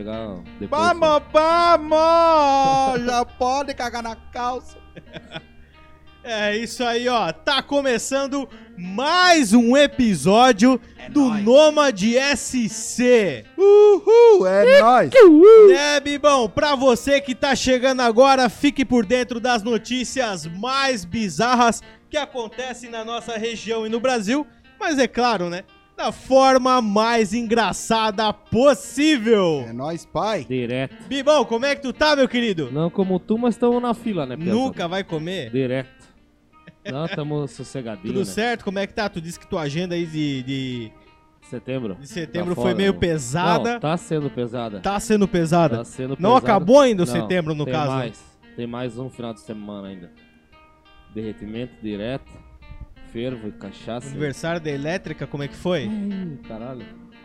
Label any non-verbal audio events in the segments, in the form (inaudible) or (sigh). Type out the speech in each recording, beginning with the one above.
chegar depois. Vamos, vamos! Já pode cagar na calça. (laughs) É isso aí, ó. Tá começando mais um episódio do nóis. Nômade SC. Uhul, é nóis. Né, Bibão? Pra você que tá chegando agora, fique por dentro das notícias mais bizarras que acontecem na nossa região e no Brasil. Mas é claro, né? Da forma mais engraçada possível. É nóis, pai. Direto. Bibão, como é que tu tá, meu querido? Não como tu, mas estamos na fila, né, Piazada? Nunca vai comer? Direto. Não, estamos sossegadinhos, Tudo né? certo? Como é que tá? Tu disse que tua agenda aí de, de, Setembro. de setembro Tá foi fora, meio né? pesada. Não, tá sendo pesada. Tá sendo pesada. Tá sendo Não pesada. acabou ainda o Não, setembro, no tem caso. mais. Tem mais um final de semana ainda. Derretimento direto. Fervo e cachaça. Aniversário da elétrica, como é que foi? Ai, caralho.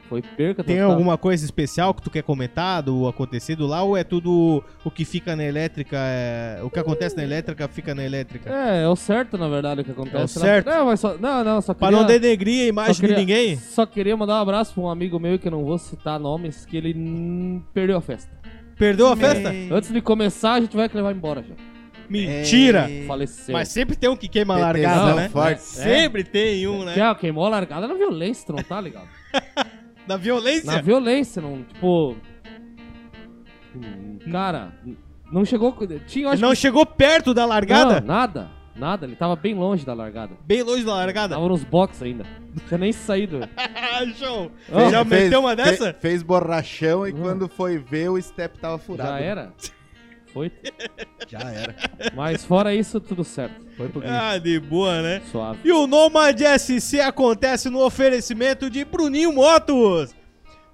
Foi perca Tem total. alguma coisa especial que tu quer comentar do acontecido lá ou é tudo o que fica na elétrica? é- O que acontece na elétrica fica na elétrica? É, é o certo, na verdade, o que acontece. É o lá. certo? Não, mas só... Não, não, só Pra queria... não denegrir a imagem queria- de ninguém? Só queria mandar um abraço pra um amigo meu que eu não vou citar nomes, que ele perdeu a festa. Perdeu a festa? Antes de começar, a gente vai levar embora já. Mentira! Faleceu. Mas sempre tem um que queima a largada, né? forte. Sempre tem um, né? Que, queimou a largada na violência, não tá ligado? (laughs) Na violência? Na violência, não, tipo. Cara, não chegou. Tinha, Não que- chegou perto da largada? Não, nada. Nada, ele tava bem longe da largada. Bem longe da largada? Tava nos box ainda. Não tinha nem saído. (laughs) Show! Ó, Já meteu uma dessa? fe- fez borrachão e Hum. quando foi ver, o step tava furado. Já era. (laughs) Foi. (laughs) Já era. Mas fora isso, tudo certo. Foi pro. Ah, de boa, né? Suave. E o Nomad SC acontece no oferecimento de Bruninho Motos.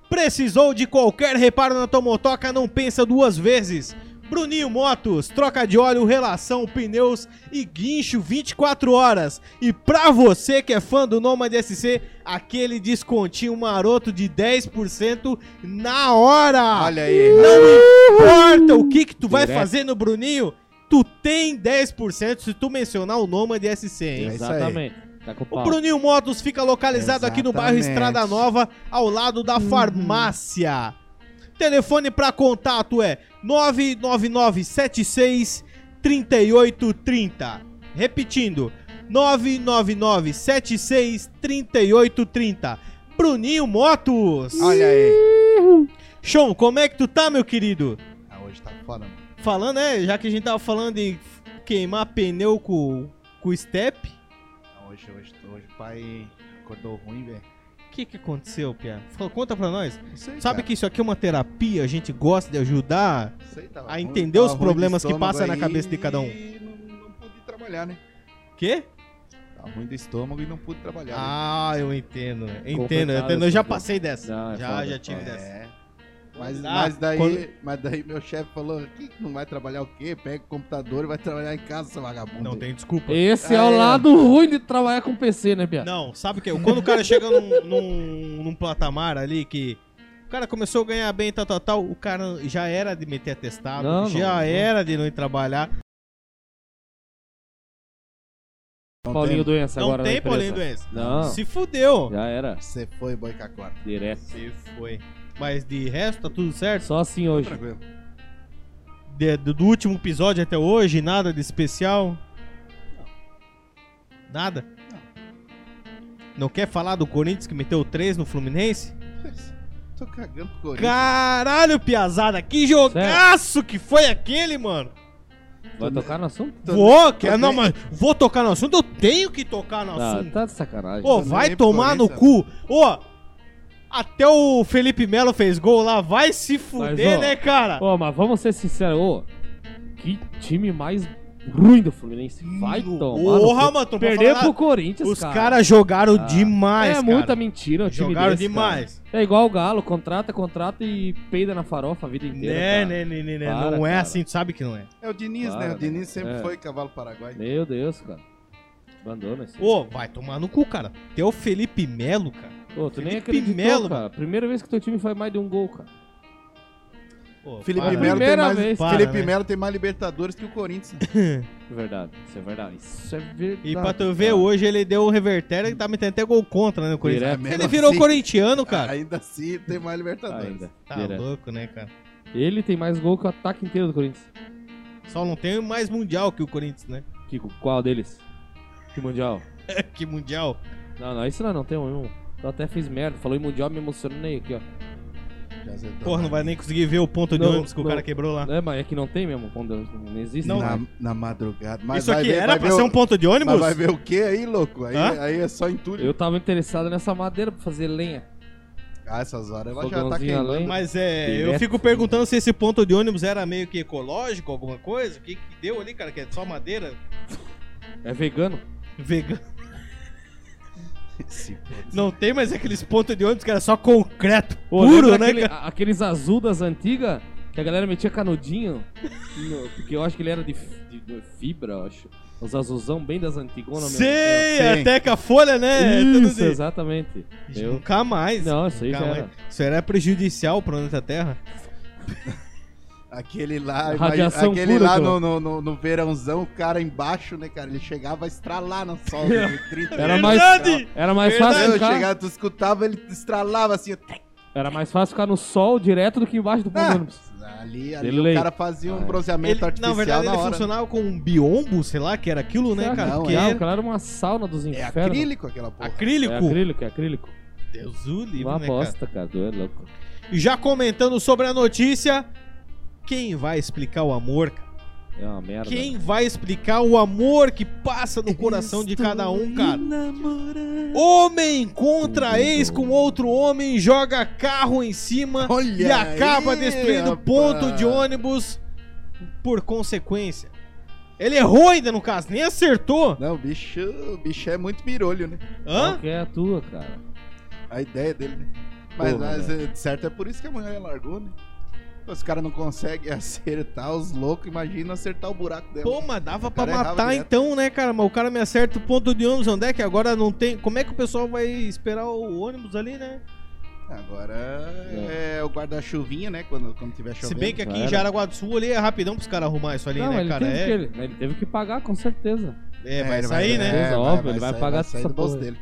Precisou de qualquer reparo na tua motoca? Não pensa duas vezes. Bruninho Motos, troca de óleo, relação, pneus e guincho 24 horas. E pra você que é fã do Nomad SC, aquele descontinho maroto de 10% na hora. Olha aí. Não importa o que que tu vai Direto. fazer no Bruninho, tu tem 10% se tu mencionar o Nomad SC, hein? É isso aí. Exatamente. Tá com o pau. Bruninho Motos fica localizado aqui no bairro Exatamente. Estrada Nova, ao lado da farmácia. Telefone para contato é 99976 3830. Repetindo, 99976 3830. Bruninho Motos. Olha aí. Sean, como é que tu tá, meu querido? Ah, hoje tá foda, mano. Falando, né? Já que a gente tava falando de queimar pneu com, com o step. Ah, Hoje, hoje, hoje o pai acordou ruim, velho. O que que aconteceu, Pia? Conta pra nós. Aí, Sabe cara. que isso aqui é uma terapia, a gente gosta de ajudar. Aí tava a entender os problemas que passa na cabeça de cada um. E não, não pude trabalhar, né? Quê? Tava ruim do estômago e não pude trabalhar. né? Ah, eu entendo. né? Entendo, eu entendo. Eu já passei dessa. Não, é já, foda, já tive foda. dessa. É. Mas, Ah, mas, daí, quando- mas daí meu chefe falou que não vai trabalhar o quê? Pega o computador e vai trabalhar em casa, seu vagabundo. Não tem desculpa. Esse é Ah, o é. lado ruim de trabalhar com PC, né, Bia? Não, sabe o que? Quando o cara chega num, (laughs) num, num patamar ali que. O cara começou a ganhar bem, tal, tal, tal. O cara já era de meter atestado, Não, já não, não. era de não ir trabalhar. Não Paulinho tem. doença não agora tem na empresa. Paulinho doença. Não. Se fudeu. Já era. Você foi, boi cacora. Direto. Se foi. Mas de resto, tá tudo certo? Só assim hoje. Tranquilo. De- do, do último episódio até hoje, nada de especial? Nada? Não quer falar do Corinthians que meteu 3 no Fluminense? (laughs) Tô cagando pro Corinthians. Caralho, piazada, que jogaço que foi aquele, mano! Vai tocar no assunto? Vou, que, tô não, mas vou tocar no assunto, eu tenho que tocar no Ah, assunto. tá de sacanagem. Ô, vai tomar no cu. Ô, até o Felipe Melo fez gol lá, vai se fuder, ó, né, cara? Ô, mas vamos ser sinceros, ô. Que time mais ruim do Fluminense. Vai tomar. porra, no cu. mano, Perder pro. Corinthians, Os cara. caras jogaram Ah, demais, É cara. muita mentira o time Jogaram desse, demais. cara. É igual o Galo, contrata, contrata e peida na farofa a vida inteira. Né, né, né, né, né. Para, Não é cara. assim, tu sabe que não é. É o Diniz, né? Para, O Diniz sempre é. foi cavalo paraguai. Meu Deus, cara. Abandona esse. Ô, vai tomar no cu, cara. Tem o Felipe Melo, cara. Ô, tu nem Felipe acreditou, Melo, cara. Primeira vez que teu time faz mais de um gol, cara. Pô, Felipe para. Melo tem Primeira mais, vez. Para, Felipe né? Melo tem mais Libertadores que o Corinthians. né? (laughs) Verdade, isso é verdade. Isso é verdade. E pra tu ver, cara. hoje ele deu o revertério e tá metendo até gol contra, né, no Corinthians. Direto. Mesmo Ele virou assim, corintiano, cara. Ainda assim tem mais Libertadores. Ainda. Tá direto. louco, né, cara? Ele tem mais gol que o ataque inteiro do Corinthians. Só não tem mais mundial que o Corinthians, né? Kiko, qual deles? Que mundial? (laughs) que mundial? Não, não, isso não, não tem um. Eu até fiz merda. Falou em mundial, me emocionei aqui, ó. Porra, não vai nem conseguir ver o ponto de Não, ônibus que o não. cara quebrou lá. É, mas é que não tem mesmo. Quando não existe. Não, na, na madrugada. Mas Isso vai aqui ver- era vai pra ver ser o- um ponto de ônibus? Mas vai ver o que aí, louco? Aí, Hã? aí é só entulho. Eu tava interessado nessa madeira pra fazer lenha. Ah, essas horas ela já tá Fogãozinho queimando. além. Mas é, eu Direto. fico perguntando se esse ponto de ônibus era meio que ecológico, alguma coisa. O que, que deu ali, cara? Que é só madeira? É vegano. Vegano. Não tem mais aqueles pontos de ônibus que era só concreto puro, né, aquele- cara? Aqueles azul das antigas, que a galera metia canudinho. no- porque eu acho que ele era de, de- de fibra, eu acho. Os azulzão bem das antigonas mesmo. Sei, Sim. até com a folha, né? Isso, de- exatamente. Eu... Nunca mais. Não, isso aí já era. Isso era prejudicial pro planeta Terra. Aquele lá, Radiação aquele pura, lá no, no, no, no verãozão, o cara embaixo, né, cara? Ele chegava a estralar no sol (laughs) de 30 Era mais, Verdade! era mais Verdade. fácil Eu ficar, chegava, tu escutava, ele estralava assim. era mais fácil ficar no sol direto do que embaixo do de Ah, ônibus. ali ali Delay. o cara fazia um é. bronzeamento Ele, artificial na verdade, na ele hora. funcionava com um biombo, sei lá, que era aquilo, né, cara? que Não, Não, era aquela era uma sauna dos É infernos. acrílico aquela porra. acrílico. É acrílico, é acrílico. Deus o livre, Uma né, cara? bosta, cara. Tu é louco. E já comentando sobre a notícia, quem vai explicar o amor, cara? É uma merda. Quem vai explicar o amor que passa no coração de cada um, cara? Homem encontra ex com outro homem, joga carro em cima Olha e acaba aí, destruindo rapaz. ponto de ônibus por consequência. Ele errou ainda no caso, nem acertou. Não, o bicho, o bicho é muito mirolho, né? Hã? Qual que é a tua, cara? A ideia dele, né? Mas, Porra, mas, velho. é, de certo é por isso que a mulher largou, né? Os caras não conseguem (laughs) acertar os loucos, imagina acertar o buraco dela. Pô, mas dava pra matar direto. então, né, cara? Mas o cara me acerta o ponto de ônibus, onde é que agora não tem... Como é que o pessoal vai esperar o ônibus ali, né? Agora é, o guarda-chuvinha, né? Quando, quando tiver chovendo. Se bem que aqui Já em. Jaraguá do Sul ali é rapidão pros caras arrumar isso ali, não, né, ele, cara? teve É, que, ele, ele teve que pagar, com certeza. é, vai ele sair, né? É, óbvio, ele vai sair- pagar sair essa aí. dele.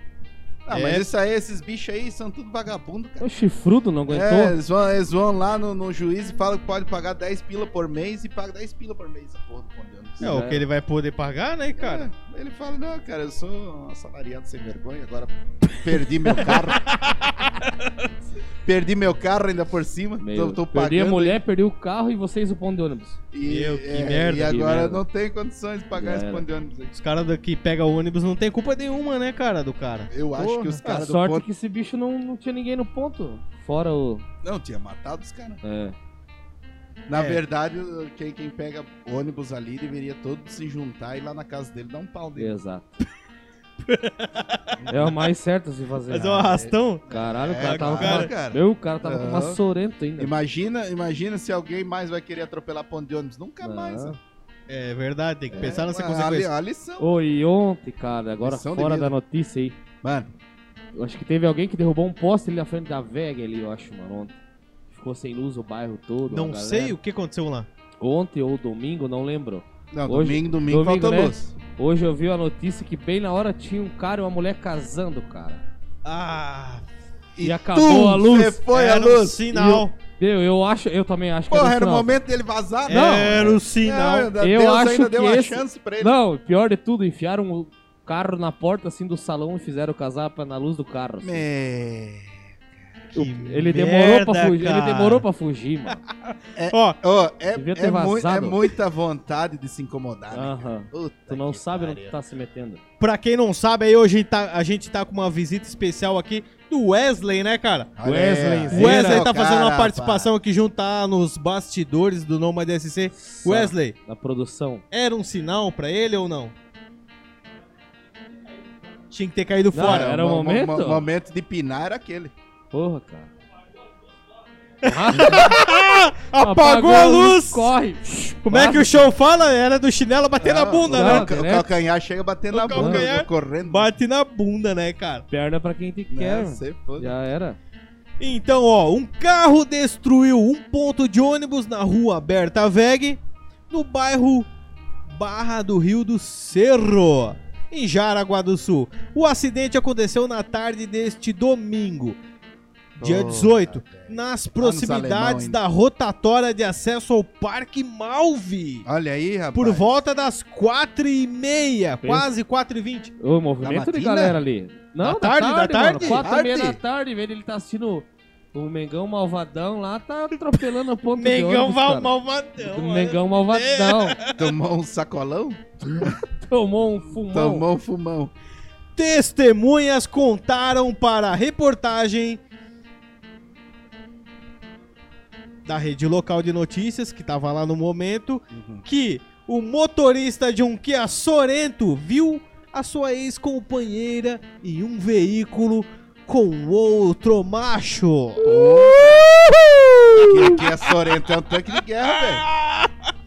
Ah, É. mas isso aí, esses bichos aí são tudo vagabundo, cara. O chifrudo não aguentou. É, eles vão, eles vão lá no, no juiz e falam que pode pagar 10 pila por mês e paga 10 pila por mês a porra do conde ônibus. É, o que ele vai poder pagar, né, cara? É, ele fala, não, cara, eu sou um assalariado sem vergonha, agora perdi meu carro. (laughs) perdi meu carro ainda por cima, Meio, tô, tô perdi a mulher, perdi o carro e vocês o ponto de ônibus. E, Meu, que é, merda, E que agora merda. não tem condições de pagar esse ponto de ônibus aí. Os caras daqui pegam o ônibus não tem culpa nenhuma, né, cara, do cara. Eu acho Porra. que os caras do sorte ponto... que esse bicho não, não tinha ninguém no ponto. Fora o. Não, tinha matado os caras. É. Na É. verdade, quem, quem pega ônibus ali deveria todos se juntar e ir lá na casa dele dar um pau nele. Exato. (laughs) é o mais certo se fazer. Mas é um arrastão. Caralho, o É, cara tava com claro, uma... cara. Meu, o cara tava com uma sorento ainda. Imagina, imagina se alguém mais vai querer atropelar ponto de ônibus. Nunca Não. mais. ó. É verdade, tem que pensar nessa É, consequência. A, a lição. E ontem, cara, agora Lição de fora da notícia aí. Mano, Eu acho que teve alguém que derrubou um poste ali na frente da VEG ali, eu acho, mano, ontem. Ficou sem luz o bairro todo. Não sei o que aconteceu lá. Ontem ou domingo, não lembro. não, Hoje- domingo, domingo, domingo, falta né? luz. Hoje eu vi a notícia que bem na hora tinha um cara e uma mulher casando, cara. Ah, E acabou a luz. Você foi era a um luz. sinal. Eu, eu acho, eu também acho que Porra, era, um era o momento dele vazar? Não. Era o sinal. É, Deus Eu acho ainda deu que uma esse- chance pra ele. Não, pior de tudo, enfiaram o carro na porta assim do salão e fizeram casar pra- na luz do carro. assim. Me... Que Ele demorou pra merda, fugir, ele cara. demorou pra fugir, mano. Ó, Ó, é, Devia ter é, mui- é muita vontade de se incomodar, né? Aham. Puta Tu não sabe no pariu. que tá se metendo. pra quem não sabe, aí hoje tá- a gente tá com uma visita especial aqui do Wesley, né, cara? Wesley. O Wesley tá fazendo uma participação aqui junto tá nos bastidores do Nomad SC. Só Wesley, Da produção. era um sinal pra ele ou não? Tinha que ter caído Não, fora. era o mo- mo- momento? mo- momento de pinar era aquele. Porra, cara. (laughs) Apagou a luz! Corre! Como é que o show fala? Era do chinelo bater na bunda, né? não. O calcanhar chega batendo O na bunda, correndo. Bate na bunda, né, cara? Perna pra quem te quer. você foda. Já era. Então, ó, um carro destruiu um ponto de ônibus na rua Berta Veg, no bairro Barra do Rio do Cerro, em Jaraguá do Sul. O acidente aconteceu na tarde deste domingo, dia Oh, 18, velho. nas proximidades da rotatória de acesso ao Parque Malve. Olha aí, rapaz. Por volta das quatro e meia, Pensa. quase quatro e vinte. O movimento de galera ali. Não, Da tarde, da tarde? Mano, quatro e meia Tarde? da tarde, velho. Ele tá assistindo o Mengão Malvadão lá, tá atropelando o ponto de Mengão ônibus, malvadão. O. Mengão Malvadão. (laughs) Tomou um sacolão? (laughs) Tomou um fumão. Tomou um fumão. Testemunhas contaram para a reportagem da rede local de notícias, que tava lá no momento, Uhum. que o motorista de um Kia Sorento viu a sua ex-companheira em um veículo com outro macho. Que aqui é Sorento, é um tanque de guerra, velho. (laughs)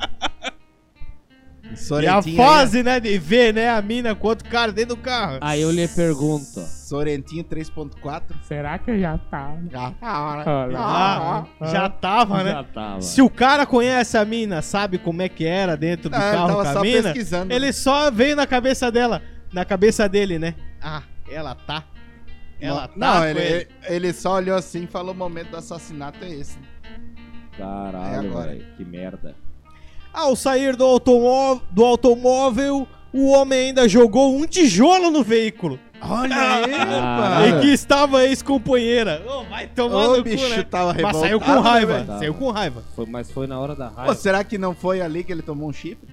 E a fase, né, de ver, né, a mina com outro cara dentro do carro. Aí eu lhe pergunto. Sorentinho 3.4. Será que eu já tava? Já. Ah, já tava, né? Já tava. Se o cara conhece a mina, sabe como é que era dentro do Ah, ele carro tava com a só mina, pesquisando. ele só veio na cabeça dela, na cabeça dele, né? Ah, ela tá. Ela tá Não, com ele, ele. ele só olhou assim e falou: o momento do assassinato é esse. É Caralho, agora. velho. Que merda. Ao sair do, automó- do automóvel, o homem ainda jogou um tijolo no veículo. Olha aí, Ah, em rapaz. que estava a ex-companheira. Ô, vai tomar Ô, no bicho, cu, né? tava Mas saiu com né, raiva, velho? saiu com raiva. Foi, mas foi na hora da raiva. Pô, será que não foi ali que ele tomou um chifre?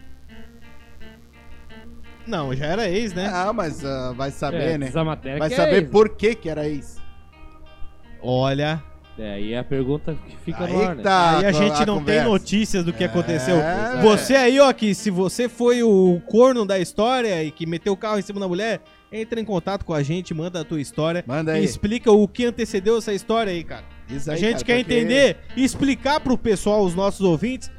Não, já era ex, né? Ah, mas ah, vai saber, é, né? matéria Vai que saber é isso. por que que era isso. Olha, É, aí é a pergunta que fica Aí no ar, né? tá aí a gente não conversa. tem notícias do que É, aconteceu. velho. Você aí, ó, que se você foi o corno da história e que meteu o carro em cima da mulher, entra em contato com a gente, manda a tua história Manda e aí. explica o que antecedeu essa história aí, cara. A aí, gente cara, quer porque- entender e explicar pro pessoal, os nossos ouvintes,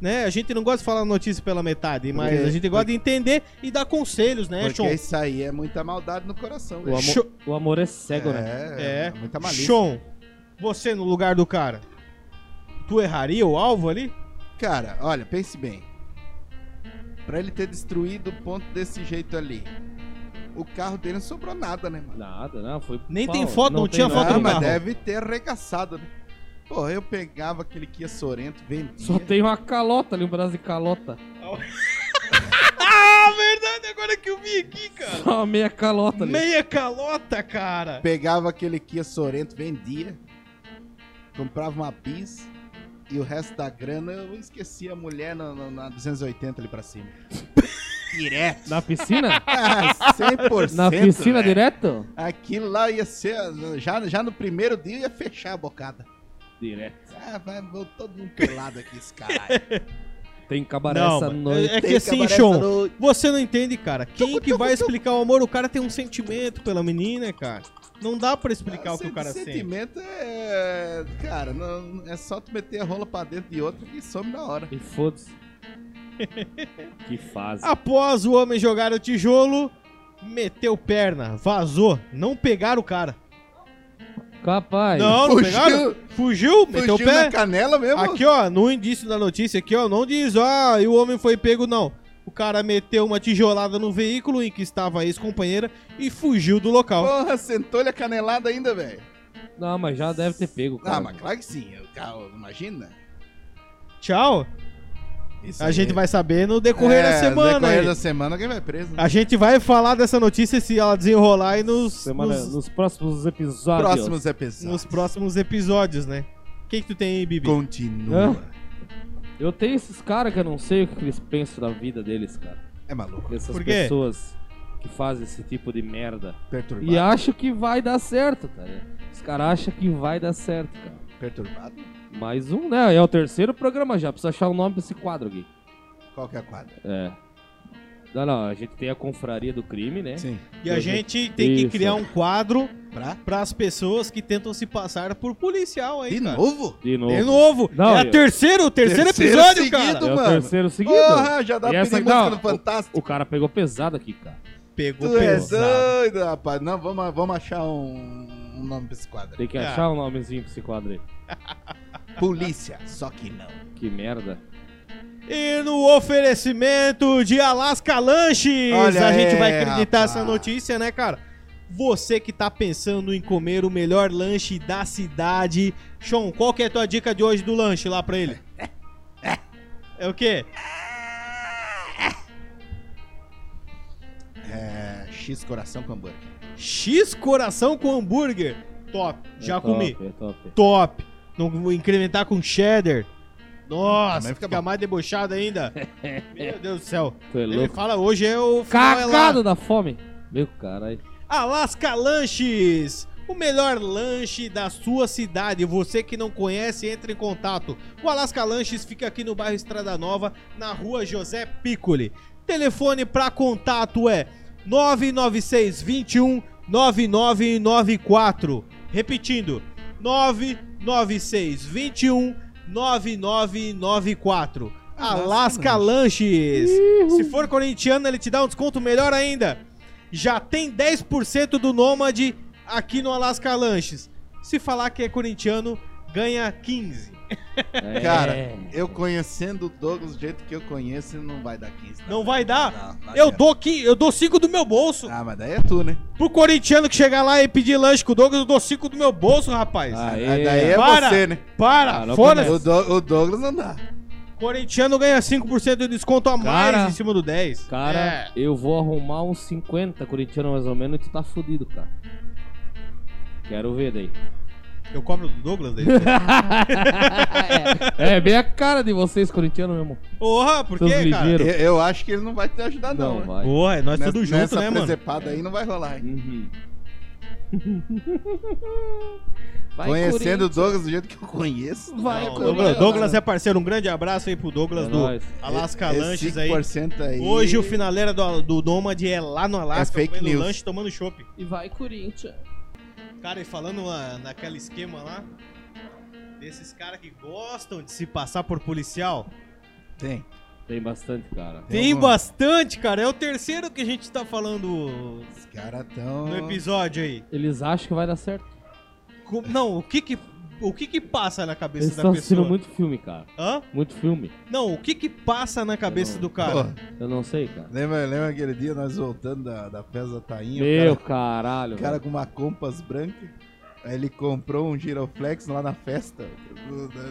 né? A gente não gosta de falar notícia pela metade, mas Porque- a gente gosta de entender e dar conselhos, né, Porque Sean? isso aí é muita maldade no coração, O, velho. amor, o amor é cego, né? É, É. muita malícia. Sean, você no lugar do cara, tu erraria o alvo ali? Cara, olha, pense bem. Pra ele ter destruído o ponto desse jeito ali, o carro dele não sobrou nada, né, mano? Nada, não. Foi Nem pau, tem foto, não tinha tem foto nada. do mas carro. deve ter arregaçado, né? Porra, eu pegava aquele Kia Sorento, vendia. Só tem uma calota ali, um braço de calota. (laughs) Ah, verdade, agora que eu vi aqui, cara. Só meia calota ali. Meia calota, cara. Pegava aquele Kia Sorento, vendia. Comprava uma bis. E o resto da grana eu esquecia a mulher na, na- na 280 ali pra cima. (laughs) Direto. Na piscina? (laughs) Ah, 100%. Na piscina velho. direto? Aquilo lá ia ser. Já, já no primeiro dia ia fechar a bocada. Direto. Ah, vai, vou todo mundo pelado aqui, esse caralho. (laughs) Tem cabaré Não, essa noite. é que Tem assim, Sean, você não entende, cara. Quem que vai explicar o amor? O cara tem um sentimento pela menina, cara. Não dá pra explicar o que o cara sente. Sentimento é. Cara, não, é só tu meter a rola pra dentro de outro que some na hora. E foda-se. (laughs) que fase. Após o homem jogar o tijolo, meteu perna, vazou. Não pegaram o cara. Capaz. Não, não Fugiu. pegaram? Fugiu, meteu o Fugiu pé. na canela mesmo? Aqui, ó, no indício da notícia aqui, ó, não diz, ah, e o homem foi pego, não. O cara meteu uma tijolada no veículo em que estava a ex-companheira e fugiu do local. Porra, sentou-lhe a canelada ainda, velho. Não, mas já deve ter pego, cara. Ah, mas claro que sim. O carro, imagina. Tchau. Isso A aí. gente vai saber no decorrer da É, semana. No decorrer aí. da semana alguém vai preso. A gente vai falar dessa notícia se ela desenrolar e nos, Semana, nos, nos próximos episódios. Próximos episódios. nos próximos episódios, né? O que, que tu tem aí, Bibi? Continua. Eu tenho esses caras que eu não sei o que eles pensam da vida deles, cara. É maluco. Essas Por quê? pessoas que fazem esse tipo de merda. Perturbado. E acham que vai dar certo, tá? ligado? Os caras acham que vai dar certo, cara. Perturbado? Mais um, né? É o terceiro programa já. Precisa achar o nome desse quadro aqui. Qual que é a quadra? É. Não, não. A gente tem a confraria do crime, né? Sim. E a gente tem que Isso. criar um quadro Pra? para as pessoas que tentam se passar por policial aí, De cara. novo? De novo. De novo. Não, é eu- o terceiro, o terceiro, Terceiro episódio, seguido. cara. É o mano. terceiro seguido. Porra, já dá E pra essa- música no Fantástico. O cara pegou pesado aqui, cara. Pegou Tu é pesado. doido, rapaz. Não, vamos, vamos achar um, um nome pra esse quadro. Tem que É. achar um nomezinho pra esse quadro aí. (laughs) Polícia, só que não. Que merda. E no oferecimento de Alaska Lanches, Olha a gente aí, vai acreditar rapaz. essa notícia, né, cara? Você que tá pensando em comer o melhor lanche da cidade. Sean, qual que é a tua dica de hoje do lanche lá pra ele? (laughs) É o quê? É. X coração com hambúrguer. X coração com hambúrguer. Top, já é comi. Top, é top. Top. Não incrementar com cheddar. Nossa, Também fica, fica mais debochado ainda. (laughs) Meu Deus do céu. Tu é Ele louco. fala, hoje é o final é lá. Cagado da fome. Meu caralho. Alaska Lanches, o melhor lanche da sua cidade. Você que não conhece, entre em contato. O Alaska Lanches fica aqui no bairro Estrada Nova, na rua José Piccoli. Telefone para contato é 996 21 9994. Repetindo, 996 21 9994. Alaska Lanches. Se for corintiano, ele te dá um desconto melhor ainda. Já tem 10% do Nômade aqui no Alaska Lanches. Se falar que é corintiano, ganha 15. É. Cara, eu conhecendo o Douglas do jeito que eu conheço, não vai dar 15. Não vai dar? Não, não Eu dou, qui- eu dou 5 do meu bolso. Ah, mas daí é tu, né? Pro corintiano que chegar lá e pedir lanche com o Douglas, eu dou 5 do meu bolso, rapaz. Aê. Ah, daí é Para. você, né? Para, Ah, foda-se. O, Do- o Douglas não dá. Corintiano ganha 5% de desconto a mais Cara, em cima do 10. Cara, É. eu vou arrumar uns 50 corintianos mais ou menos e tu tá fudido, cara. Quero ver daí. Eu cobro do Douglas daí. (laughs) é, bem a cara de vocês, corintianos mesmo. Porra, por quê, cara? Eu, eu acho que ele não vai te ajudar, não. Não, né? vai. Porra, é nós Nessa- tudo junto, nessa né, mano? presepada aí não vai rolar, hein? Uhum. (laughs) Vai, Conhecendo o. Douglas do jeito que eu conheço. Vai, Não. Douglas, Douglas é parceiro, um grande abraço aí pro Douglas É do nóis. Alaska Esse Lanches aí. 5% aí. Hoje o finaleira do, do Nômade é lá no Alasca, É fake comendo news. lanche, tomando chopp. E vai, Corinthians. Cara, e falando naquele esquema lá, desses caras que gostam de se passar por policial, Tem. Tem bastante, cara. Tem bastante, cara. É o terceiro que a gente tá falando Os caras tão. no episódio aí. Eles acham que vai dar certo. Co- Não, o que que, o que que passa na cabeça Eles da estão assistindo pessoa? muito filme, cara. Hã? Muito filme. Não, o que que passa na cabeça não- do Pô, cara? Eu não sei, cara. lembra, lembra aquele dia nós voltando da, da festa da Tainha? Meu o cara, caralho. o cara velho. com uma compas branca. Aí ele comprou um giroflex lá na festa.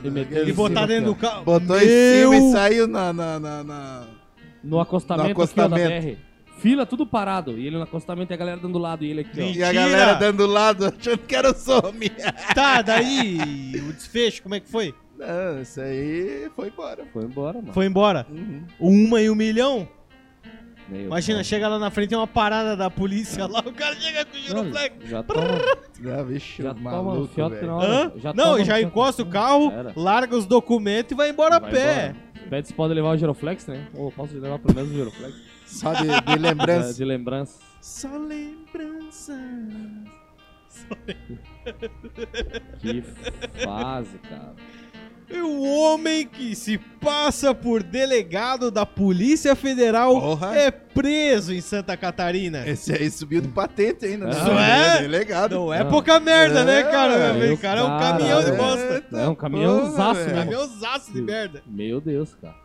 E E Ele botar dentro do carro. Botou Meu! em cima e saiu na. na, na, na- No acostamento, No aqui, ó, da acostamento. Fila tudo parado. E ele no acostamento e a galera dando lado. E ele aqui, ó. E a Mentira! galera dando lado (laughs) achando que era o some. Tá, daí o desfecho, como é que foi? Não, isso aí foi embora. Foi embora, mano. Foi embora. Uhum. Uma e um milhão? Meu Imagina, chega lá na frente tem uma parada da polícia lá, o cara chega com o giroflex. Já toma, Ah, bicho, já toma maluco, um fiote velho. na hora. Hã? Já Não, toma já um encosta o carro, Era. larga os documentos e vai embora a Vai pé. embora. Pede se pode levar o Giroflex, né? Ou posso levar pelo menos o Giroflex? Só de, de De, lembrança. (laughs) de lembrança. Só lembrança. Que fase, cara. E o homem que se passa por delegado da Polícia Federal Porra. é preso em Santa Catarina. Esse aí subiu de patente ainda. né? Isso é? Delegado. Não é Não. pouca merda, né, É, cara? meu o cara é um cara, caminhão de é. bosta. É um caminhãozaço mesmo. Caminhãozaço de merda. Meu Deus, cara.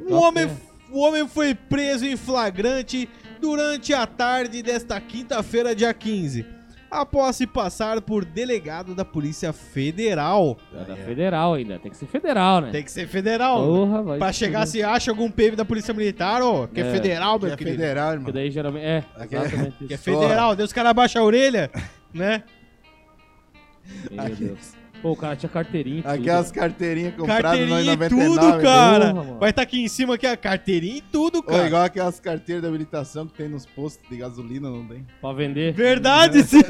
O homem, o homem foi preso em flagrante durante a tarde desta quinta-feira, dia 15, após se passar por delegado da Polícia Federal. É da federal ainda. Tem que ser federal, né? Tem que ser federal. Porra, vai. Pra chegar se acha algum PM da Polícia Militar, ó, que é, É. federal, Que meu é querido. federal, irmão. Porque daí geralmente. É, Aqui é- exatamente Que é isso. federal, Deus os caras abaixam a orelha, (laughs) né? Meu Aqui- Deus. Pô, o cara tinha carteirinha. tudo. Aquelas carteirinhas compradas no Carteirinha e 99. tudo, cara. Porra. Vai estar aqui em cima aqui a carteirinha e tudo, cara. igual aquelas carteiras de habilitação que tem nos postos de gasolina, não tem? Pra vender. Verdade, sim. (laughs)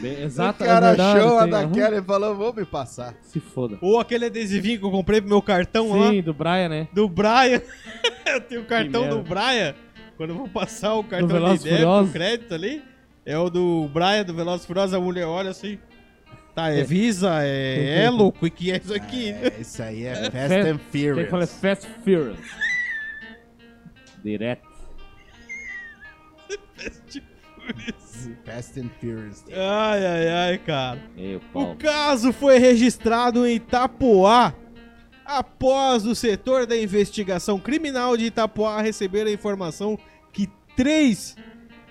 Bem, exato, o cara é verdade, achou tem- aham. daquela e falou, vou me passar. Se foda. Ou aquele adesivinho que eu comprei pro meu cartão lá. Sim, do Brian, né? do Brian. (laughs) eu tenho o cartão do Brian. Quando eu vou passar o cartão de Furiosos. o crédito ali, é o do Brian, do Velozes e Furiosos. A mulher olha assim. Tá, é Visa, é Elo, o que que é isso aqui? É, isso aí é Fast (laughs) Fast- and Tem que Furious. falar Fast Furious. Direto. Furious. Fast and Furious. Ai, ai, ai, cara. Meu O pau. caso foi registrado em Itapoá após o setor da investigação criminal de Itapoá receber a informação que três,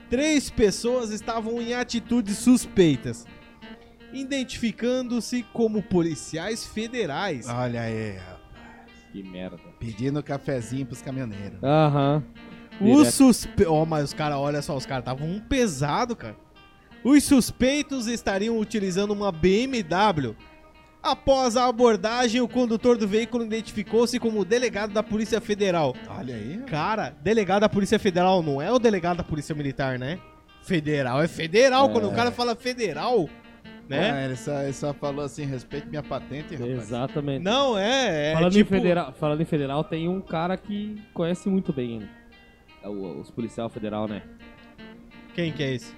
três pessoas estavam em atitudes suspeitas, identificando-se como policiais federais. Olha aí, rapaz. Que merda. Pedindo cafezinho pros caminhoneiros. Aham. Os Direto. suspe... Ó, mas os caras, olha só, os caras estavam um pesado, cara. Os suspeitos estariam utilizando uma BMW. Após a abordagem, o condutor do veículo identificou-se como delegado da Polícia Federal. Olha aí. rapaz. Cara, delegado da Polícia Federal não é o delegado da Polícia Militar, né? Federal é federal. É. Quando o cara fala federal, né? Ah, ele, só, ele só falou assim, respeite minha patente, rapaz. Exatamente. Não, é. é falando, tipo... em federal, falando em federal, tem um cara que conhece muito bem ele. É o, os policial federal, né? Quem que é esse?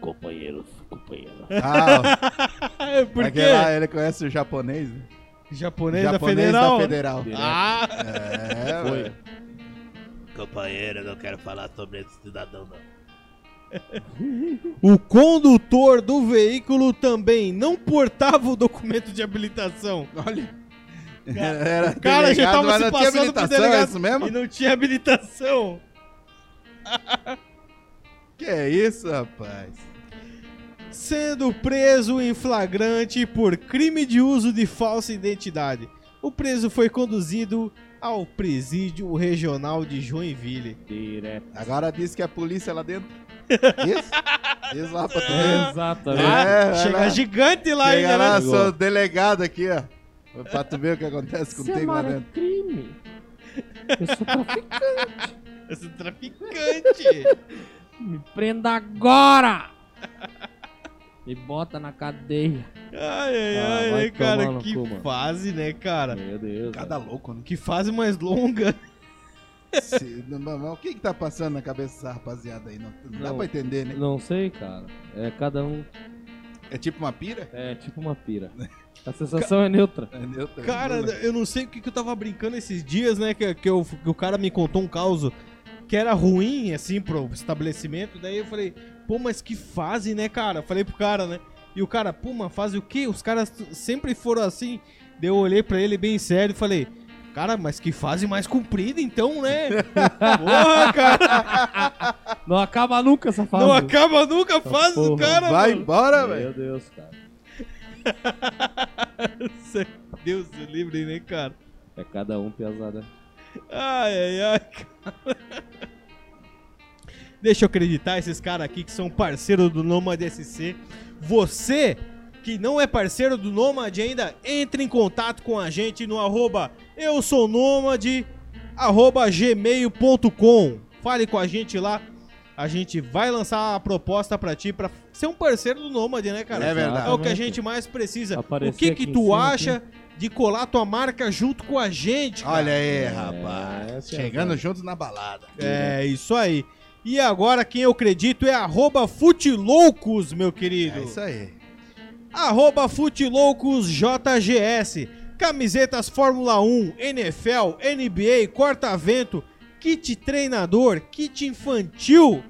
Companheiro, companheiro. (laughs) Ah, (laughs) Por quê? aquele lá, ele conhece o japonês? né? Japonês, da japonês Federal. da Federal. Direto. Ah, É, Foi. Companheiro, não quero falar sobre esse cidadão, não. O condutor do veículo também não portava o documento de habilitação. Olha. (laughs) Era O cara já delegado, tava mas se passando por habilitação, é delegado isso mesmo? e não tinha habilitação. (laughs) Que é isso, rapaz? Sendo preso em flagrante por crime de uso de falsa identidade. O preso foi conduzido ao presídio regional de Joinville. Direto. Agora diz que a polícia lá dentro. Isso? Diz lá pra tu. Exatamente. É, chega lá. gigante lá Chega ainda, lá, né? sou delegado aqui, ó. Pra tu ver o que acontece Isso contigo lá é dentro. crime. Eu sou traficante. Esse traficante. (laughs) Me prenda agora! Me bota na cadeia. Ai, ai, Ah, ai, né, cara? Que cu, fase, né, cara? Meu Deus. Cada louco, né? Que fase mais longa. Se- não, mas o que que tá passando na cabeça dessa rapaziada aí? Não, não dá Não. pra entender, né? Não sei, cara. É cada um. É tipo uma pira? É tipo uma pira. (laughs) A sensação é neutra. É neutra. Cara, eu não sei o que, que eu tava brincando esses dias, né? Que, que, eu- que o cara me contou um caos que era ruim, assim, pro estabelecimento. Daí eu falei, pô, mas que fase, né, cara? Eu falei pro cara, né? E o cara, pô, mas fase o quê? Os caras t- sempre foram assim. Daí eu olhei pra ele bem sério e falei, cara, mas que fase mais comprida, então, né? (laughs) Porra, cara! Não acaba nunca essa fase. Não acaba nunca a fase do porra. cara, Vai mano. embora, Meu velho. Deus, cara. (laughs) Deus do livre, né, cara? É cada um pesada. Ai, ai, ai. cara. Deixa eu acreditar, esses caras aqui que são parceiros do Nomad SC. Você que não é parceiro do Nomad ainda, entre em contato com a gente no arroba eu sou Nomad, arroba gmail.com. Fale com a gente lá. A gente vai lançar a proposta pra ti pra ser um parceiro do Nomad, né, cara? É verdade. É o que a gente mais precisa. Aparecer o que aqui que tu acha de colar tua marca junto com a gente, cara? Olha aí, É, rapaz. é a Chegando verdade. juntos na balada. É, isso aí. E agora quem eu acredito é arroba Futeloucos, meu querido. É isso aí. Arroba Futeloucos JGS. Camisetas Fórmula 1, NFL, NBA, corta-vento, kit treinador, kit infantil.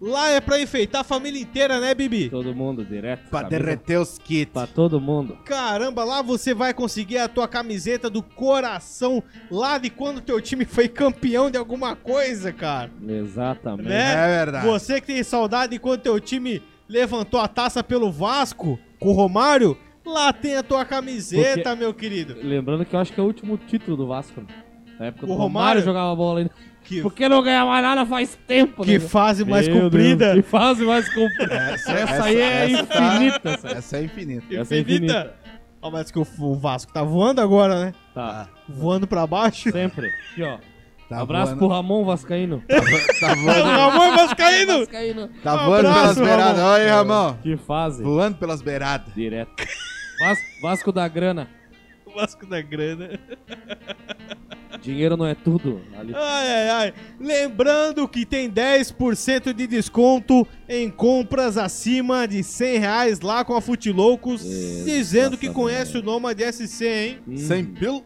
Lá é pra enfeitar a família inteira, né, Bibi? Todo mundo direto. Pra camisa derreter os kits. Pra todo mundo. Caramba, lá você vai conseguir a tua camiseta do coração, lá de quando teu time foi campeão de alguma coisa, cara. Exatamente. Né? É verdade. Você que tem saudade de quando teu time levantou a taça pelo Vasco com o Romário, lá tem a tua camiseta, Porque- meu querido. Lembrando que eu acho que é o último título do Vasco. né? Na época O do Romário? Romário jogava bola ainda. Que, Porque não ganha mais nada faz tempo, que né? fase mais Meu comprida. Deus, que fase mais comprida. (laughs) Essa, Essa aí é essa tá- infinita, essa. Essa é infinita. Essa é infinita. Ó, mas que o, o Vasco tá voando agora, né? Tá, Voando pra baixo. sempre. Aqui, ó. Tá Abraço voando, pro Ramon Vascaíno. (laughs) Tá O (laughs) voando, Ramon Vascaíno! Vascaíno. tá Um voando abraço, pelas beiradas. Olha aí, Ramon. Que fase. Voando pelas beiradas. Direto. Vasco, Vasco da grana. Vasco da grana. Dinheiro não é tudo. Ali. Ai, ai, ai. Lembrando que tem 10% de desconto em compras acima de 100 reais lá com a Futiloucos, dizendo que conhece o Nomad SC, hein? Hum, Sem pilo.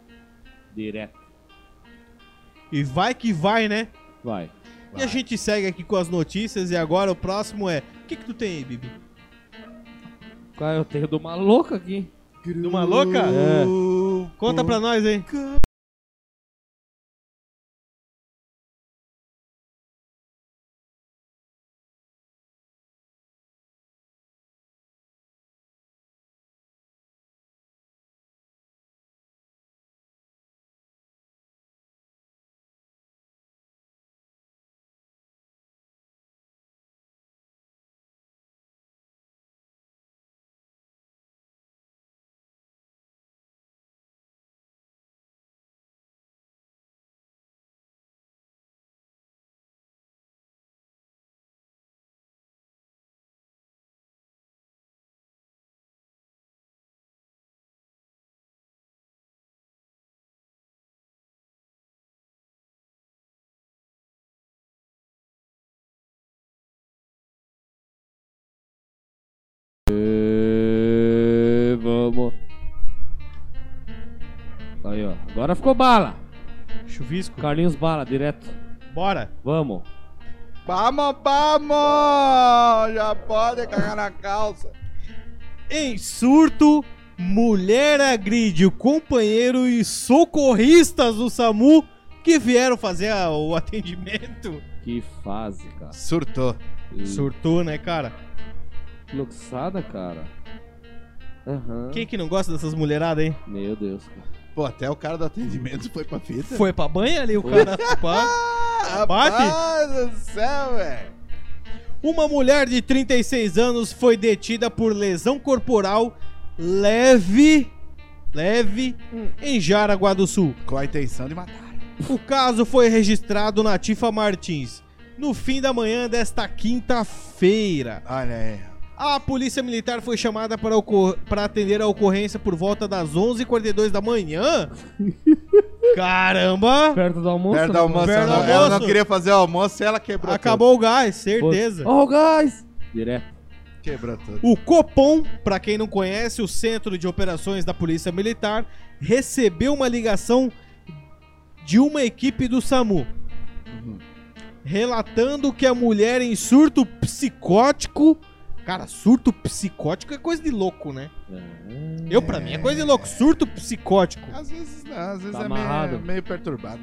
Direto. E vai que vai, né? Vai. E a gente segue aqui com as notícias e agora o próximo é... O que que tu tem aí, Bibi? É? Eu tenho de uma louca aqui. De uma louca? É. Conta pra nós, hein? E vamos. Aí, ó. Agora ficou bala. Chuvisco. Carlinhos Bala, direto. Bora. Vamos. Vamos, vamos! Já pode cagar na calça. Em surto, mulher agride o companheiro e socorristas do SAMU que vieram fazer a- o atendimento. Que fase, cara. Surtou. Surtou, né, cara? Luxada, cara. Aham. Quem que não gosta dessas mulheradas, hein? Meu Deus, cara. Pô, até o cara do atendimento foi pra fita. Foi pra banha ali o cara? Pá. Ah, (laughs) Bate? rapaz do céu, velho. Uma mulher de 36 anos foi detida por lesão corporal leve, leve, em Jaraguá do Sul. Com a intenção de matar. O caso foi registrado na Tifa Martins no fim da manhã desta quinta-feira. Olha aí. A polícia militar foi chamada para, para atender a ocorrência por volta das 11h42 da manhã. (laughs) Caramba! Perto do almoço? Perto do né? almoço. Perto do ela, ela almoço. não queria fazer o almoço e ela quebrou Acabou o gás, certeza. Ó, o gás! Direto. tudo. Quebrou tudo. O Copom, para quem não conhece, o Centro de Operações da Polícia Militar, recebeu uma ligação de uma equipe do SAMU, relatando que a mulher em surto psicótico. Cara, surto psicótico é coisa de louco, né? É. Eu, pra mim, é coisa de louco. Surto psicótico. Às vezes não, às vezes Tá é amarrado. meio, meio perturbado.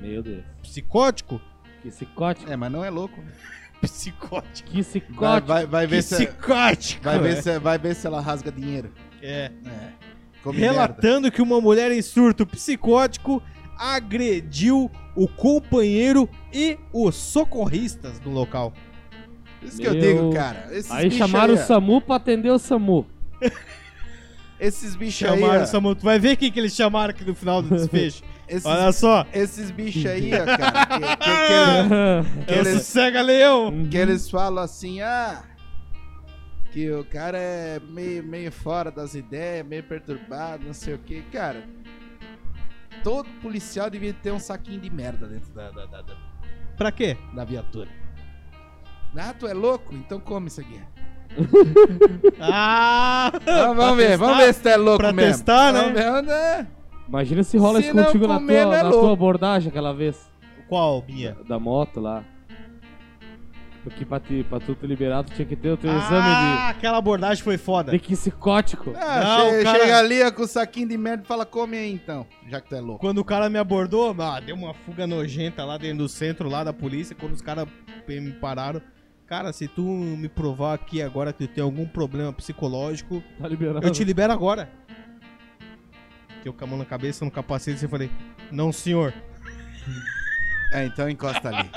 Meu Deus. Psicótico? Que psicótico. É, mas não é louco. (laughs) Psicótico. Que Vai, psicótico. vai, vai ver se Psicótico. vai ver é. se vai ver se ela rasga dinheiro. É. É. Come merda. relatando que uma mulher em surto psicótico agrediu o companheiro e os socorristas do local. Isso que eu Meu- digo, cara. Esses Aí chamaram aí, o SAMU pra atender o SAMU. (laughs) Esses bichos aí, Chamaram o SAMU. Tu vai ver quem que eles chamaram aqui no final do desfecho. (laughs) esses, Olha só. esses bichos aí, ó, cara, que, que- que- É o eles- (laughs) Sossega Leão. que eles falam assim, ah, que o cara é meio, meio fora das ideias, meio perturbado, não sei o que, cara. Todo policial devia ter um saquinho de merda dentro da, da, da, da- Pra quê? da viatura. Ah, tu é louco? Então come isso aqui. (laughs) Ah! Vamos, vamos ver, vamos ver se tu é louco Pra mesmo. testar, né? Vamos ver, é? Imagina se rola Se isso contigo na, tua, é na tua abordagem aquela vez. Qual, Binha? Da, da moto lá. Porque pra, te, pra tu ter liberado tinha que ter o teu Ah, aquela abordagem foi foda. exame de, de psicótico. Ah, Não, che- o cara- Chega ali com o saquinho de merda e fala, come aí então, já que tu é louco. Quando o cara me abordou, ah, deu uma fuga nojenta lá dentro do centro lá da polícia, quando os caras me pararam. Cara, se tu me provar aqui agora que tu tem algum problema psicológico, Tá liberado. eu te libero agora. Eu com a mão na cabeça, no capacete, eu falei, não senhor. É, então encosta ali.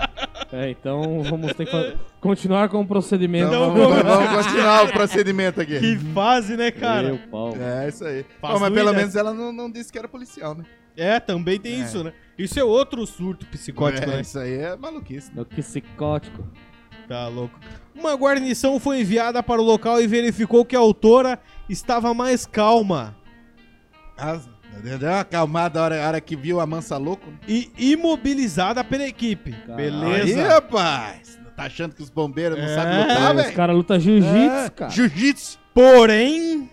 É, então vamos ter que continuar com o procedimento. Então, vamos, vamos- vamos continuar o procedimento aqui. Que fase, né, cara? Meu pau. É, isso aí. Pô, mas pelo doída. menos ela não, não disse que era policial, né? É, também tem É. isso, né? Isso é outro surto psicótico, é, né? Isso aí é maluquice. É que psicótico. Tá louco. Uma guarnição foi enviada para o local e verificou que a autora estava mais calma Deu uma acalmada a hora, a hora que viu a mansa louco. né? e imobilizada pela equipe. Caralho. Beleza. Aí, rapaz. Tá achando que os bombeiros não É. sabem lutar, Ah, os velho? caras lutam jiu-jitsu, É, cara. Jiu-jitsu. Porém,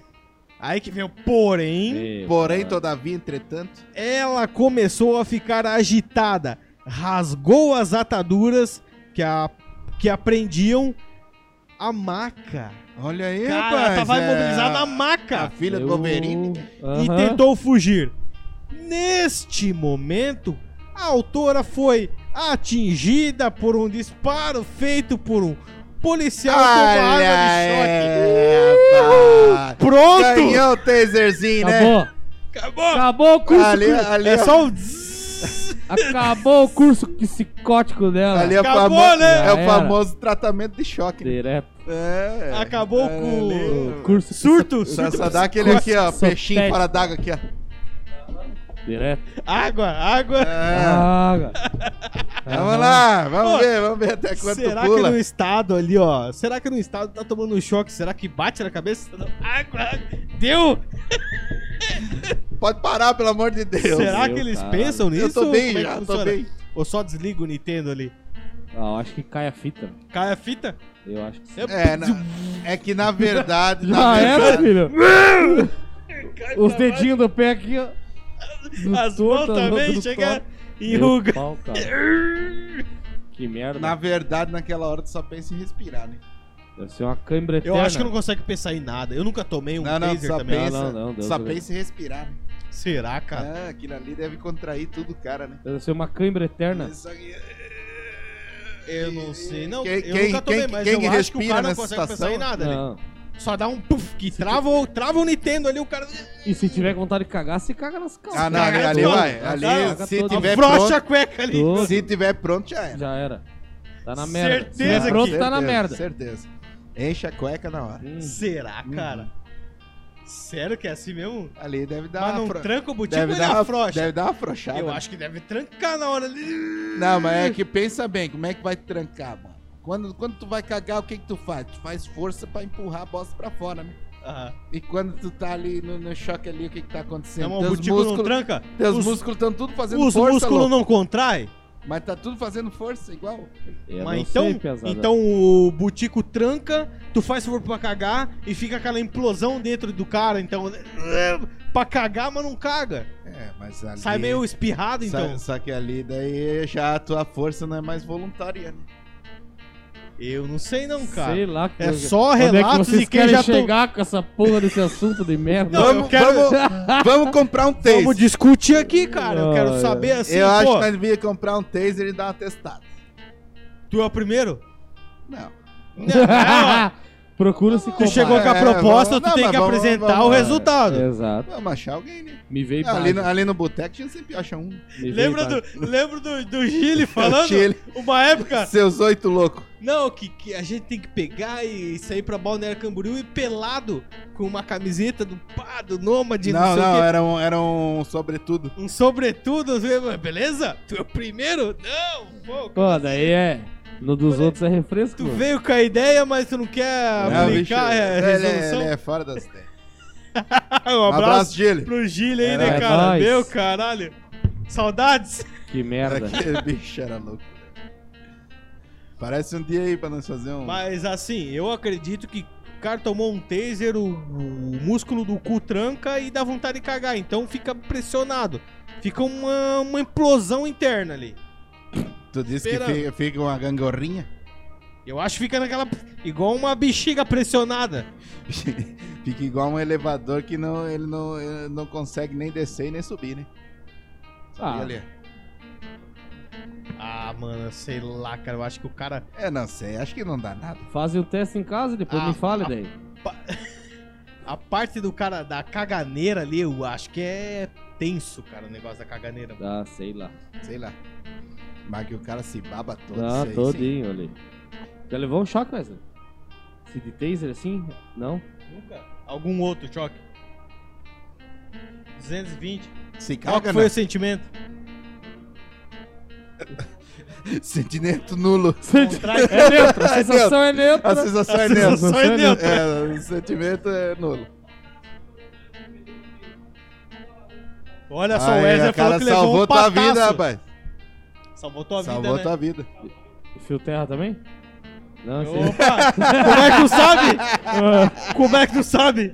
aí que vem o porém, Porém, cara. todavia, entretanto. ela começou a ficar agitada, rasgou as ataduras que, a, que aprendiam a maca. Olha aí, Cara, rapaz. tava é imobilizado na A maca filha do Eu- Wolverine. e Aham. tentou fugir. Neste momento, a autora foi atingida por um disparo feito por um policial com uma arma Olha de choque. aí, rapaz. Pronto! Ganhou o taserzinho, né? Acabou. Acabou! Acabou o curso. Ali, ali, É ó. só um zzz. Acabou o curso psicótico dela. Ali é o, Acabou, famo- né? é o era. famoso tratamento de choque. né? Direto. É. Acabou É, com O curso surto, Só, surto. só dá aquele aqui, ó, peixinho fora d'água aqui, ó. Direto. Água, água. É. Água. Vamos lá, vamos Pô, ver, vamos ver até quanto Será que pula. no estado ali, ó? Será que no estado tá tomando um choque? Será que bate na cabeça? Água, água. Deu! (laughs) Pode parar, pelo amor de Deus. Será Meu que eles cara. pensam nisso? Eu tô bem Como é já, tô funciona? bem. Ou só desliga o Nintendo ali? Ah, eu acho que cai a fita. Cai a fita? Eu acho que sim. É, na- é que na verdade. (laughs) na Já era, filho. (laughs) Os dedinhos do pé aqui, ó. As mãos também chega Meu ruga. (laughs) Que merda. Na verdade, naquela hora tu só pensa em respirar, né? Deve ser uma cãibra Eu eterna. acho que não consegue pensar em nada. Eu nunca tomei um não, não, taser só também. pensa, Não, não, não, Deus só do pensa em respirar, né? Será, cara? Ah, aquilo ali deve contrair tudo, cara, né? Deve ser uma cãibra eterna. Isso aqui- Eu não sei. Não, Quem- eu quem- nunca tomei, quem- mas quem eu que acho que o respira cara não nessa consegue pensar situação? em nada, né? Não. Só dá um puff que trava, o- trava o Nintendo ali, o cara... E se tiver vontade de cagar, se caga nas calças. Ah, não, ali, Caga ali vai. Caga Ali, todo. se Caga tiver pronto, a cueca ali. Todo. se tiver pronto, já era. Já era. Tá na merda. Se Certeza tiver pronto, que- tá na merda. Certeza. Enche a cueca na hora. Hum. Será, Uhum. cara? Sério que é assim mesmo? Ali deve dar Mas uma não afro- tranca o butico deve dar, afrouxa? deve dar uma afrouxada. Eu acho que deve trancar na hora ali. Não, mas é que pensa bem, como é que vai trancar, mano? Quando, quando tu vai cagar, o que que tu faz? Tu faz força pra empurrar a bosta pra fora, né? Aham. E quando tu tá ali no, no choque ali, o que que tá acontecendo? Não, mas o teus butico não músculos, tranca? teus os músculos estão tudo fazendo os força, músculos louco. não contrai? Mas tá tudo fazendo força igual. Eu Mas não então, sei, pesada. então o butico tranca, tu faz favor pra cagar e fica aquela implosão dentro do cara, então (laughs) pra cagar, mas não caga. É, mas ali... Sai meio espirrado, Só, então. só que ali daí já a tua força não é mais voluntária, né? Eu não sei não, cara. Sei lá. É que- só Onde é que relatos vocês de quem querem já chegar com essa porra desse assunto de merda? Não, vamos, quero- vamos, vamos comprar um taser. Vamos discutir aqui, cara. Eu quero saber assim, Eu acho pô, que nós devíamos comprar um taser e dar uma testada. tu é o primeiro? Não. Não, (laughs) Procura se tu chegou com a É, proposta, vamos- tu não, tem mas que vamos- apresentar vamos- o é, resultado. Exato. Vamos achar alguém, né? Me veio Ali, no, ali no boteco a gente sempre acha um. Me veio Lembra do, lembra do, do (laughs) Gile falando? Chile. Uma época, (laughs) Seus oito loucos. não, que, que a gente tem que pegar e sair pra Balneário Camboriú e pelado com uma camiseta do pá, do Nômade, não, Não, sei o não, quê. era um, era um sobretudo. Um sobretudo, beleza? Tu é o primeiro? Não, pô. Pô, daí é. No dos outros é refresco. Tu mano. veio com a ideia, mas tu não quer Não, bicho, aplicar a ele, é- resolução? ele é fora das (laughs) ideias. um Um abraço abraço, Gile. pro Gile aí, É né, nóis. cara? nóis. Meu caralho. Saudades. Que merda. (laughs) Aquele bicho era louco. Parece um dia aí pra nós fazer um. Mas assim, eu acredito que o cara tomou um taser, o, o músculo do cu tranca e dá vontade de cagar. Então fica pressionado. Fica uma, uma implosão interna ali. Tu disse que Espera. fica, fica uma gangorrinha? Eu acho que fica naquela. igual uma bexiga pressionada. (laughs) fica igual um elevador que não, ele, não, ele não consegue nem descer e nem subir, né? Ah, Ali. Ah, mano, sei lá, cara. Eu acho que o cara. É, não sei, acho que não dá nada. fazem o teste em casa e depois Ah, me ah, daí. (laughs) A parte do cara da caganeira ali, eu acho que é tenso, cara, o negócio da caganeira. Ah, sei lá. Sei lá. Mas que o cara se baba todo. Ah, sim. todinho ali. Já levou um choque, Wesley? Se de taser assim? Não? Nunca. Algum outro choque? 220. Se Qual caga, que foi né? o sentimento? (laughs) Sentimento nulo. (laughs) É neutro, a (laughs) sensação é neutra. A sensação é A neutra. sensação é neutra. É, o sentimento é nulo. Olha só, o Aí, Wesley a falou cara que levou salvou um tua pataço. vida, rapaz. Salvou tua salvou vida, né? tua vida. Fio terra também? Não, aí- Opa! Como é que tu sabe? (laughs) Como é que tu sabe?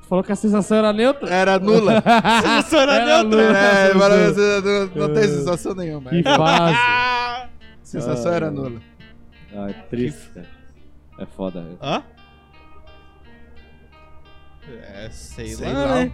Tu falou que a sensação era neutra? Era nula. (laughs) Sensação era Era neutra. nula. é, não, não tem sensação nenhuma. Que fase. (laughs) sensação Ah. era nula. Ah, é triste, cara. É foda. Hã? É, sei, Sei lá, lá. né?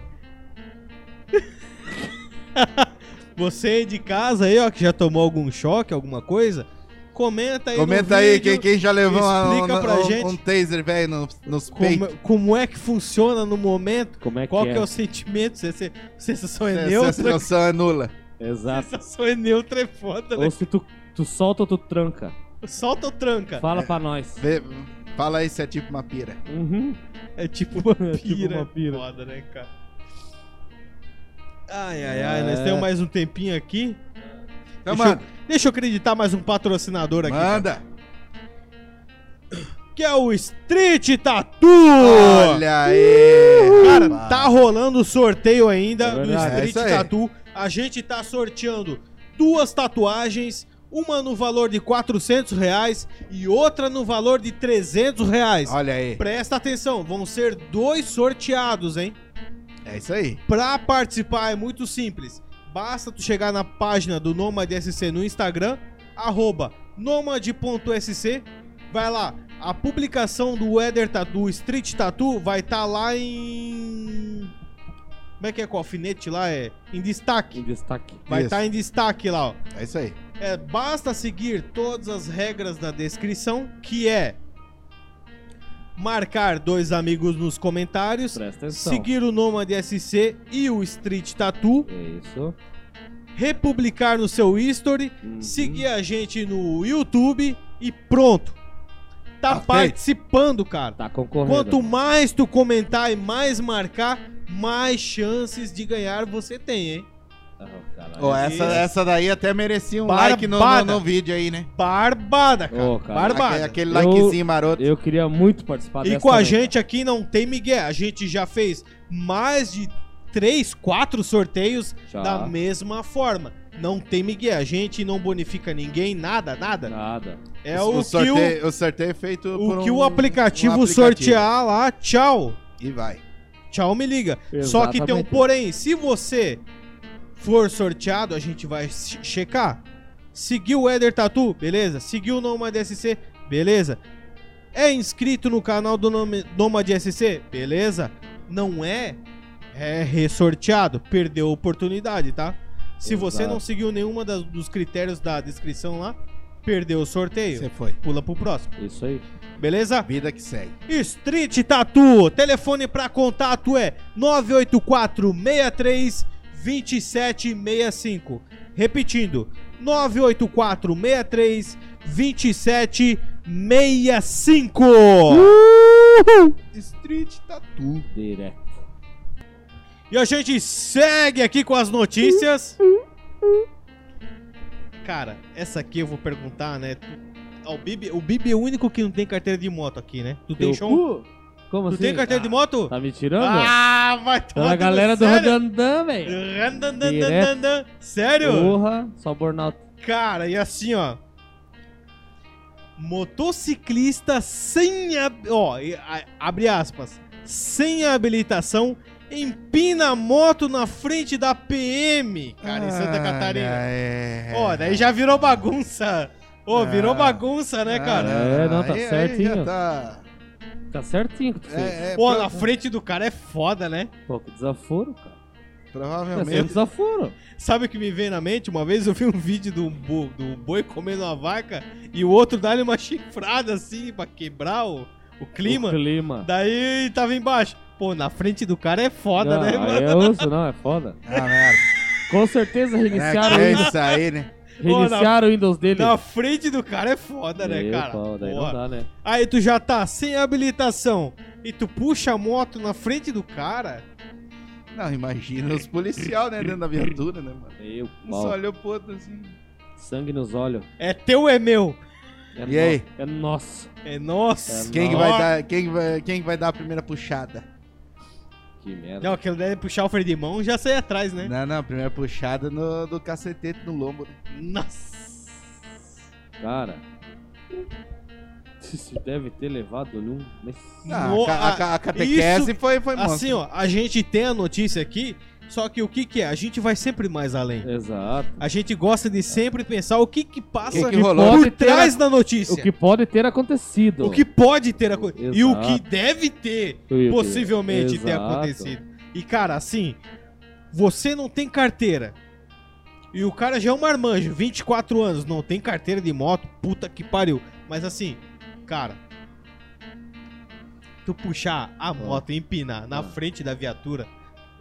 Você aí de casa aí, ó, que já tomou algum choque, alguma coisa, comenta aí Comenta no aí vídeo quem, quem já levou explica um, pra um, gente. um taser, velho, no, nos como, peitos. como é que funciona no momento, Como é que qual é? que é o sentimento, se se- sensação é neutra, sensação (laughs) é nula. Exato. sensação é neutra é foda, né? Ou se tu, tu solta ou tu tranca. Solta ou tranca? Fala pra nós. Vê- fala aí se é tipo uma pira. Uhum. É tipo (laughs) uma É pira. tipo uma pira. Foda, né, cara? Ai, ai, ai, É. nós temos mais um tempinho aqui. Então, deixa, mano, eu, deixa eu acreditar mais um patrocinador aqui. cara, manda. Que é o Street Tattoo! Olha aí. Cara, rapaz. tá rolando o sorteio ainda É do. É Street aí. Tattoo. A gente tá sorteando duas tatuagens, uma no valor de 400 reais e outra no valor de 300 reais. Olha aí. Presta atenção, vão ser dois sorteados, hein? É isso aí. Pra participar é muito simples. Basta tu chegar na página do Nomad SC no Instagram, arroba nomad.sc, vai lá. A publicação do Weather Tattoo, Street Tattoo, vai estar lá em... Como é que é com o alfinete lá? É em Em destaque. destaque. Vai estar em destaque lá, ó. É isso aí. É, basta seguir todas as regras da descrição, que é marcar dois amigos nos comentários, seguir o Nomad SC e o Street Tattoo, Isso. republicar no seu history, Uhum. seguir a gente no YouTube e pronto. Tá Tá feito. participando, cara. Tá concorrendo. Quanto mais tu comentar e mais marcar, mais chances de ganhar você tem, hein? Caralho. Ó, essa, essa daí até merecia um Barbada. like no, no, no vídeo aí, né? Barbada, cara. Ô, cara, Barbada. Aquele, aquele Eu- likezinho maroto. Eu queria muito participar E dessa com a também, gente aqui não tem Miguel. A gente já fez mais de 3, 4 sorteios Já. da mesma forma. Não tem Miguel. A gente não bonifica ninguém, nada, nada. Nada. É o, o, que, o, sorteio, o sorteio é feito por o que um- o aplicativo, um aplicativo. sortear lá, tchau. E vai. Tchau, me liga. Só que tem um Exatamente. porém. Se você for sorteado, a gente vai che- checar. Seguiu o Eder Tatu, beleza. Seguiu o Nomad SC, beleza. É inscrito no canal do Nome- Nomad SC, beleza. Não é, é ressorteado. Perdeu a oportunidade, tá? Se você Exato. não seguiu nenhuma das- dos critérios da descrição lá, perdeu o sorteio. Você foi. Pula pro próximo, Isso aí. beleza? Vida que segue. Street Tattoo. Telefone para contato é 984 63 2765. Repetindo, 984 63 2765. Street Tattoo. Direto. E a gente segue aqui com as notícias. Cara, essa aqui eu vou perguntar, né? O Bibi, o Bibi é o único que não tem carteira de moto aqui, né? Tu tem cu? Como Tu assim? tem carteira de moto? Tá me tirando? Ah, vai tomar tudo galera do sério? Rodandan, velho. Randandandandan. Sério? Porra, só burnout. Cara, e assim, ó. Motociclista sem. hab- Ó, a- abre aspas. Sem habilitação empina a moto na frente da PM, cara, em Santa Catarina. É... Ó, daí já virou bagunça. Ô, virou Ah. bagunça, né, cara? É, não, tá aí- aí certinho. já tá... Tá certinho que tu fez. É, é, Pô, pro- na frente do cara é foda, né? Pô, que desaforo, cara. É sempre Provavelmente. desaforo. Sabe o que me veio na mente? Uma vez eu vi um vídeo do, bo- do boi comendo uma vaca e o outro dá-lhe uma chifrada assim pra quebrar o, o clima. O clima. Daí tava embaixo. Pô, na frente do cara é foda, não, né, aí mano? é osso, não, é foda. Ah, merda. Com certeza reiniciaram, É, o é isso aí, né? Reiniciaram o Windows dele. Na frente do cara é foda, né, Meu cara? pau, daí não dá, né? Aí tu já tá sem habilitação e tu puxa a moto na frente do cara. Não, imagina os policial, né, dentro da viatura, né, mano? Meu Um só pau. olhou pro outro assim. Sangue nos olhos. É teu ou é meu? É E no- aí? É nosso. É nossa. É Quem que vai dar, quem que vai, quem que vai dar a primeira puxada? Que merda. Não, aquele deve puxar o freio de mão já sai atrás, né? Não, não, a primeira puxada no, do cacetete no lombo. né? Nossa. Cara. Se deve ter levado num. Mas... Ah, No- a, a a catequese isso- foi, foi monstro. Assim, ó, a gente tem a notícia aqui, Só que o que que é? A gente vai sempre mais além. Exato. A gente gosta de sempre pensar o que que passa O que que por ter trás da notícia. O que pode ter acontecido. O que pode ter acontecido. E o que deve ter possivelmente ter Exato. acontecido. E, cara, assim, você não tem carteira. E o cara já é um marmanjo, 24 anos, não tem carteira de moto, puta que pariu. Mas assim, cara, tu puxar a moto e empinar na Ah. frente da viatura.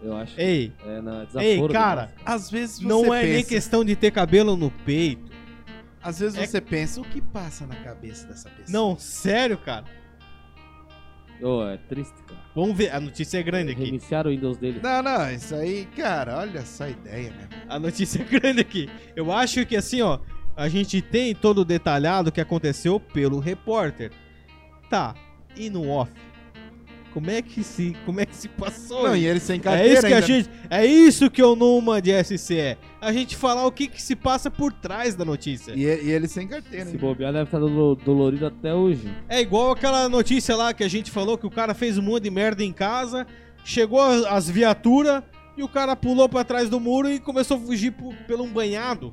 Eu acho. Ei, É na ei, cara. Às vezes você não é nem questão de ter cabelo no peito. às vezes é- você pensa o que passa na cabeça dessa pessoa. Não, sério, cara. Ô, é triste, cara. Vamos ver, a notícia é grande aqui. Reiniciar o Windows dele. Não, não, isso aí, cara, olha só a ideia, né? A notícia é grande aqui. Eu acho que assim, ó, a gente tem todo o detalhado que aconteceu pelo repórter. Tá, e no off? Como é que se, como é que se passou? Não, e ele sem é carteira isso que a ainda. gente, é isso que o Numa de SC é. A gente falar o que que se passa por trás da notícia. E, e ele sem carteira Se bobear, deve estar dolo- dolorido até hoje. É igual aquela notícia lá que a gente falou que o cara fez um monte de merda em casa, chegou as as viaturas e o cara pulou pra trás do muro e começou a fugir por- pelo um banhado.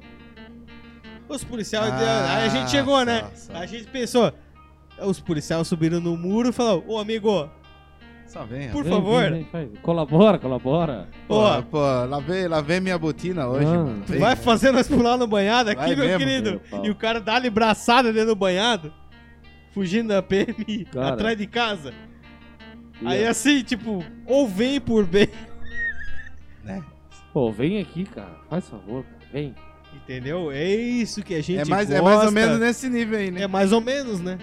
Os policiais. Ah, aí a gente chegou, né? A gente pensou. Os policiais subiram no muro e falaram: Ô amigo, Só vem, por Vem, favor. vem, vem. Colabora, colabora. Pô, pô, lavei, lavei minha botina hoje, Ah, mano. Tu Vem, vai fazer nós pular no banhado aqui, Vai meu mesmo, querido? meu. E o cara dá-lhe braçada dentro do banhado, fugindo da PM Cara. atrás de casa. E, Aí ó, assim, tipo, ou vem por bem, Né? Pô, vem aqui, cara. Faz favor. Vem. entendeu? É isso que a gente É mais, é gosta. mais ou menos nesse nível aí, né? É mais ou menos, né?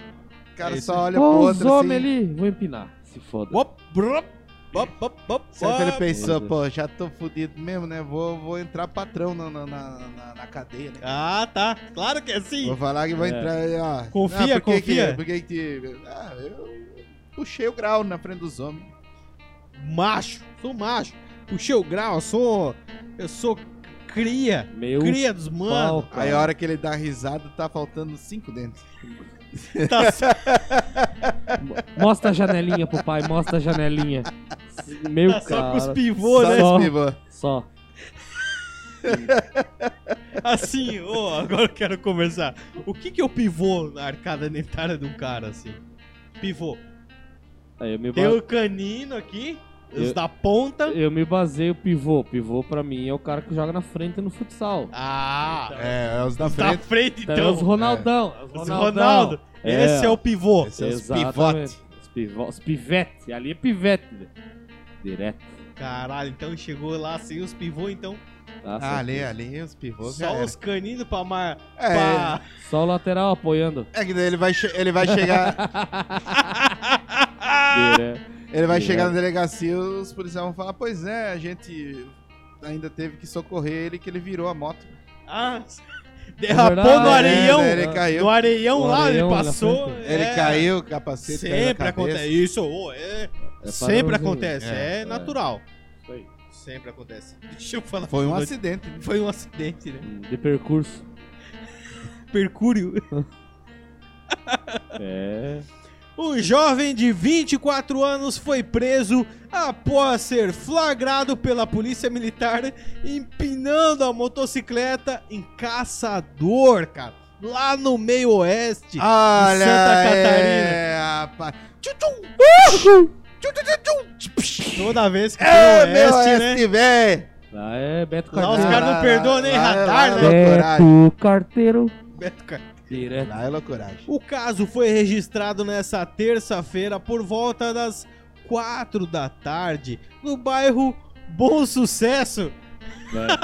o cara é só olha pro Ó, os outro homens assim. ali. Vou empinar. Se foda. Op, op, op, que ele pensou, pô, já tô fudido mesmo, né? Vou, vou entrar patrão na, na, na, na- cadeia, né? Ah, tá. Claro que é assim. Vou falar que vou É. entrar aí, ó. Confia, Ah, por que confia. Que, por que que... Ah, eu puxei o grau na frente dos homens. Macho, sou macho. Puxei o grau, eu sou. Eu sou cria. Meu Cria dos pau, mano. cara. Aí a hora que ele dá risada, tá faltando cinco dentes. Tá (laughs) certo. Mostra a janelinha pro pai, mostra a janelinha. Meu Tá só cara. com os pivôs, Só né? Só. pivô. Só. Assim, ô, agora eu quero conversar. O que que é o pivô na arcada dentária de um cara, assim? Pivô. Aí eu me, Tem o canino aqui, os Eu- da ponta. eu me baseio pivô. Pivô pra mim é o cara que joga na frente no futsal. Ah, É, é os da os da frente. frente, Então, então. os Ronaldão. Os Os Ronaldo. É. Esse é o pivô. Esse é os pivote. Os, pivo... os pivete. Ali é pivete. velho. Direto. Caralho, então chegou lá sem os pivô, então. Ah, ali, ali, os pivôs Só os caninos pra mar. É, pra- Só o lateral apoiando. é que daí ele vai, che- ele vai chegar... (laughs) Direto. Ele vai Direto. chegar na delegacia e os policiais vão falar, pois é, a gente ainda teve que socorrer ele que ele virou a moto. Ah, (laughs) derrapou no areião. É, ele caiu. No areião lá, areião ele passou. frente. Ele é. caiu, o capacete caiu Sempre cabeça. acontece. Isso, ô, é. É Sempre acontece. É, É, natural. Isso aí. Sempre acontece. (laughs) Deixa eu falar. Foi um acidente. né? Foi um acidente, né? Hum, De percurso. (laughs) Percúrio. É. Um jovem de 24 anos foi preso após ser flagrado pela polícia militar empinando a motocicleta em Caçador, cara. Lá no meio oeste. Olha, Santa Catarina. É, rapaz. Tchum, tchum. Toda vez que tem É, meu oeste, né? oeste, véi. Lá é Beto Lá os Carteiro. caras não perdoam nem lá- radar, lá- né? lá- loucuragem. Beto Carteiro. Beto Car- Lá é loucuragem. O caso foi registrado nessa terça-feira por volta das 4 da tarde no bairro Bom Sucesso.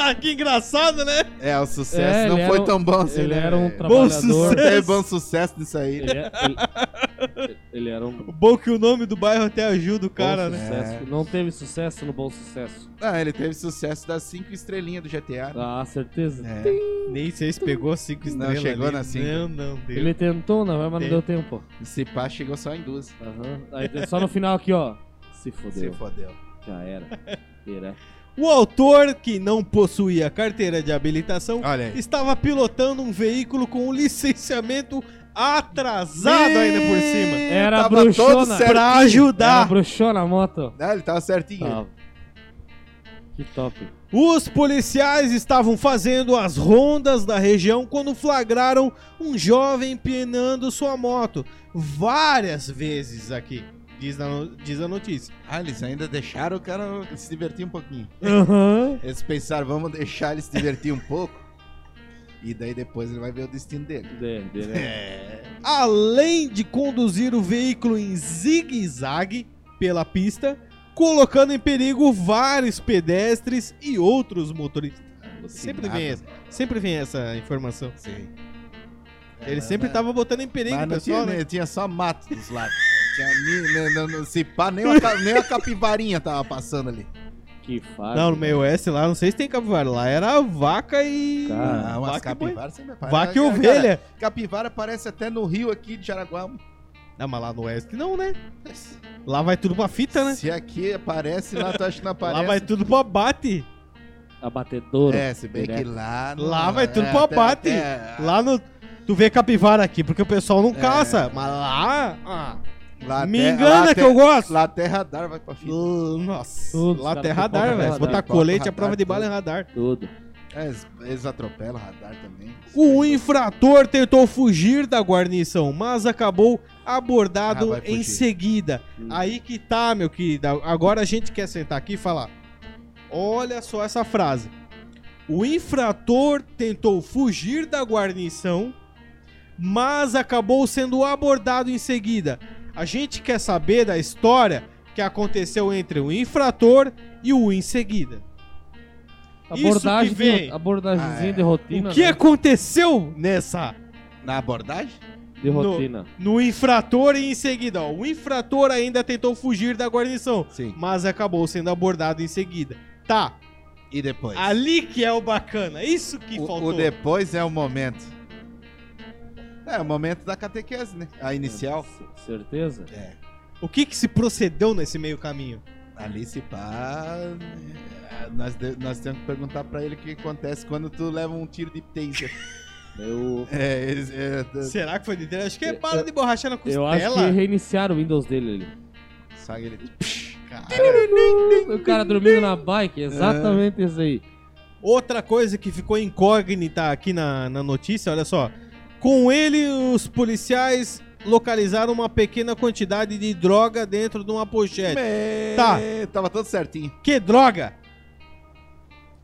É. (laughs) que engraçado, né? É, o sucesso É, não ele foi um- tão bom assim, Ele né? era um trabalhador. sucesso. Teve bom sucesso nisso aí. Ele, é- ele- (laughs) (laughs) ele era um O bom que o nome do bairro até ajuda o cara, bom né? sucesso. É. Não teve sucesso no bom sucesso. Não, ele teve sucesso das cinco estrelinhas do GTA. né? Ah, certeza. É. Nem sei se pegou cinco Não, estrelas. chegou ali. na cinco. Não, não deu. Ele tentou, não, mas não Tem. deu tempo. Esse pá chegou só em duas. Aham. Aí, só no final aqui, ó. Se Se fodeu. fodeu. Já era. Direto. O autor, que não possuía carteira de habilitação, Olha aí. estava pilotando um veículo com um licenciamento atrasado ainda por cima. Era Tava bruxona. todo certo. Pra Era ajudar. bruxona a moto. Ah, ele tava certinho. Tava. Que top. Os policiais estavam fazendo as rondas da região quando flagraram um jovem empenhando sua moto várias vezes aqui, diz, na diz a notícia. Ah, eles ainda deixaram o cara se divertir um pouquinho. Aham. Eles pensaram, vamos deixar ele se divertir um pouco. E daí depois ele vai ver o destino dele. De, de, né? É. Além de conduzir o veículo em zigue-zague pela pista, colocando em perigo vários pedestres e outros motoristas. Sempre vem, essa, sempre vem essa informação. Sim. Ele sempre tava botando em perigo Mas não pessoal, tinha, né? tinha só mato dos lados. Tinha ni- não, não, não, se pá, nem, uma, nem a capivarinha tava passando ali. Que fase. Não, no meio oeste lá, não sei se tem capivara. Lá era vaca e. Cara, umas vaca, e boi. capivaras sempre aparecem. vaca e Cara, ovelha. Capivara aparece até no rio aqui de Jaraguá. Não, mas lá no oeste não, né? Lá vai tudo pra fita, né? Se aqui aparece, lá tu acha que não aparece. Lá vai tudo pro abate. Abatedouro. É, se bem que Direto. lá... não- Lá vai tudo é, pro até- abate. até- Lá no. Tu vê capivara aqui, porque o pessoal não É. caça. Mas lá. ah, lá me até- engana que eu gosto. Lá até radar vai pra fita. Uh, Nossa. Tudo, lá tem tocam radar, velho. Se botar colete, a prova de bala é radar. Tudo. É, eles, atropelam radar também. O infrator tentou fugir da guarnição, mas acabou Ah, abordado vai em seguida. Hum. Aí que tá, meu querido. Agora a gente quer sentar aqui e falar. Olha só essa frase. O infrator tentou fugir da guarnição, mas acabou sendo abordado em seguida. A gente quer saber da história que aconteceu entre o infrator e o em seguida. Isso Abordagem que vem. de, abordagemzinha Ah, é. de rotina. o que né? aconteceu nessa Na abordagem? De rotina. no infrator e em seguida, ó, o infrator ainda tentou fugir da guarnição, Sim. mas acabou sendo abordado em seguida. Tá, E depois? ali que é o bacana, isso que o, faltou. o depois é o momento. É, o momento da catequese, né? A inicial. C- Certeza? É. O que que se procedeu nesse meio caminho? Ali se pá. é, Nós, nós temos que perguntar pra ele o que acontece quando tu leva um tiro de taser. (laughs) Eu, É. É, d- Será que foi de Deus? Acho que é Eu- bala de borracha na eu costela. acho que reiniciaram o Windows dele ali. sabe ele. O cara dormindo na bike, exatamente isso aí. Outra coisa que ficou incógnita aqui na, na notícia, olha só. Com ele, os policiais localizaram uma pequena quantidade de droga dentro de uma pochete. Me- Tá. Tava tudo certinho. Que droga?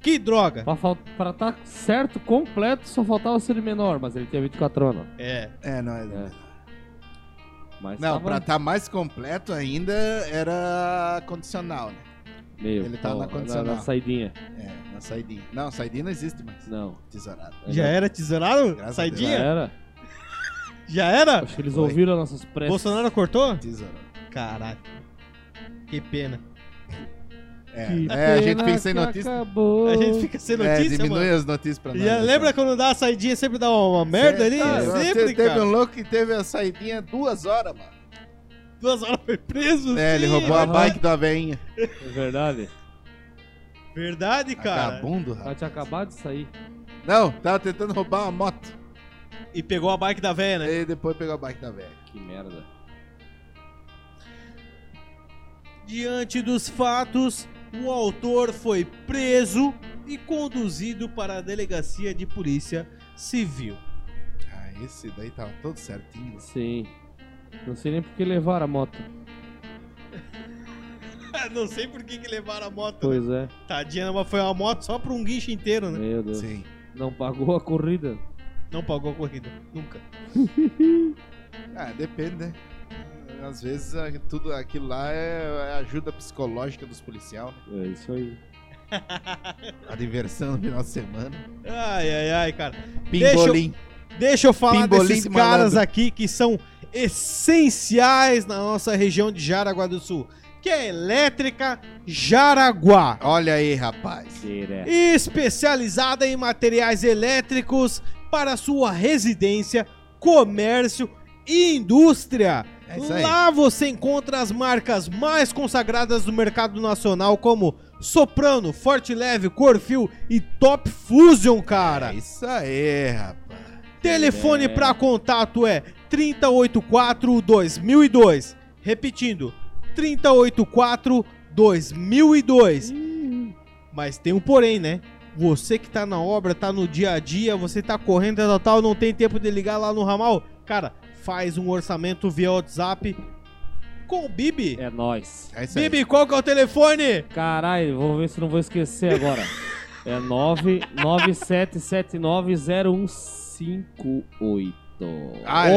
Que droga? Pra, fal- pra tá certo, completo, só faltava ser menor, mas ele tinha 24 anos. É. É, não é. É. Mas Não, tava pra estar mais completo ainda era condicional, né? Meio, ele tá ó, na condicional. na saidinha. É, na saidinha. Não, saidinha não existe mais. Não. Tesourado. Já era tesourado? Graças a Já Saidinha? era. Já era? Acho que eles Foi. ouviram nossas preces. Bolsonaro cortou? Tesourado. Caralho. Que pena. É, Que é, a gente fica sem notícia. Acabou. A gente fica sem É, notícia, diminui mano. as notícias pra nós. Já né, lembra quando dá a saidinha sempre dá uma, uma merda ali? Tá, sempre, te- Teve um louco que teve a saidinha duas horas, mano. Duas horas foi preso. É, ele sim, roubou a bike da veinha. É verdade. Verdade, cara. Vagabundo, Ela rapaz. tinha acabado de sair. Não, tava tentando roubar uma moto. E pegou a bike da véia, né? E depois pegou a bike da velha. Que merda. Diante dos fatos, o autor foi preso e conduzido para a delegacia de polícia civil. Ah, esse daí tava todo certinho. Sim. Não sei nem por que levaram a moto. (laughs) Não sei por que, que levaram a moto. Pois é. Tadinha, mas foi uma moto só para um guincho inteiro, né? Meu Deus. Sim. Não pagou a corrida. Não pagou a corrida. Nunca. (laughs) Ah, depende, né? Às vezes tudo aquilo lá é a ajuda psicológica dos policiais, né? É isso aí. (laughs) A diversão no final de semana. Ai, ai, ai, cara. Deixa eu- Pimbolim. Deixa eu falar Pimbolim desses de caras aqui que são essenciais na nossa região de Jaraguá do Sul, que é a Elétrica Jaraguá. Olha aí, rapaz. Direto. Especializada em materiais elétricos para sua residência, comércio e indústria. É isso aí. Lá você encontra as marcas mais consagradas do mercado nacional, como Soprano, Forte Leve, Corfil e Top Fusion, cara. É isso aí, rapaz. Telefone É. para contato é 384 2002. Repetindo, 384 2002. Mas tem um porém, né? Você que tá na obra, tá no dia a dia, você tá correndo, tal, tal, não tem tempo de ligar lá no ramal, cara, faz um orçamento via WhatsApp com o Bibi. É nóis. É isso aí. Bibi, qual que é o telefone? Caralho, vou ver se não vou esquecer agora. É 997900158. Aí!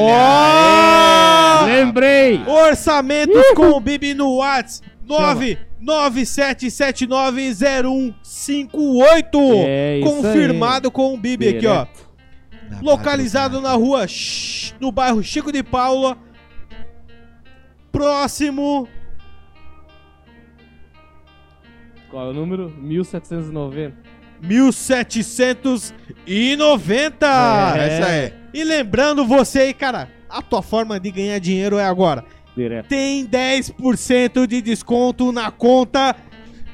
Lembrei! Orçamentos com o Bibi no Whats. 997790158. É Confirmado com o Bibi aqui, ó. Direto. Na Localizado na rua no bairro Chico de Paula. Próximo. Qual é o número? 1790. 1790. É isso aí. E lembrando você aí, cara, a tua forma de ganhar dinheiro é agora. Direto. Tem 10% de desconto na conta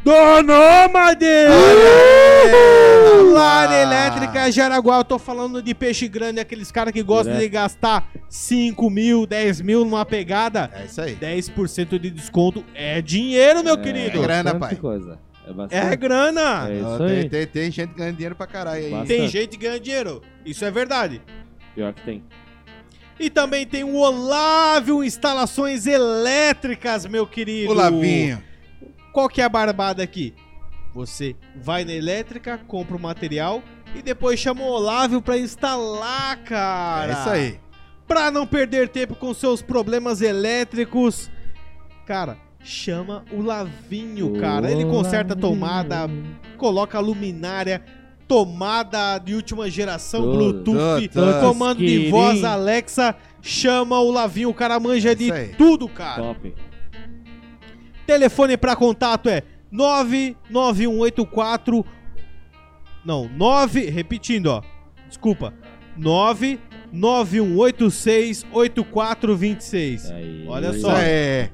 do Nômade! Lá na Elétrica Jaraguá, eu tô falando de peixe grande, aqueles caras que gostam Direto. de gastar 5 mil, 10 mil numa pegada. É isso aí. 10% de desconto é dinheiro, meu querido. É grana, bastante pai. coisa. É É grana. É tem, aí. tem, tem gente ganhando dinheiro pra caralho aí. Bastante. Tem gente que ganha dinheiro. Isso é verdade. Pior que tem. E também tem o Olávio Instalações Elétricas, meu querido. O Lavinho. Qual que é a barbada aqui? Você vai na elétrica, compra o material e depois chama o Olávio pra instalar, cara. É isso aí. Pra não perder tempo com seus problemas elétricos, cara, chama o Lavinho, cara. Ele conserta a tomada, coloca a luminária, tomada de última geração, Tudo, Bluetooth, tudo, tudo. comando de Esquirim. voz Alexa, chama o Lavinho, o cara manja de Isso aí. tudo, cara. Top. Telefone pra contato é 99184 Não, 9, repetindo, ó. Desculpa. 99186 8426. Aí. Olha só.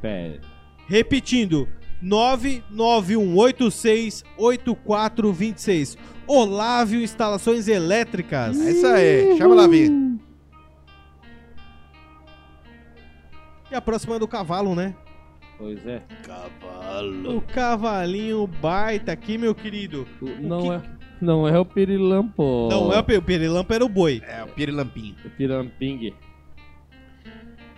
Pera. Repetindo, 99186 8426. Olávio Instalações Elétricas. É isso aí. Chama o Lavinho. E a próxima é do cavalo, né? Pois é. Cavalo. O cavalinho baita aqui, meu querido. O- Não que- é. Não é o pirilampo. Não é o o Perilampo, era o boi. É, o Pirilampinho. o piramping.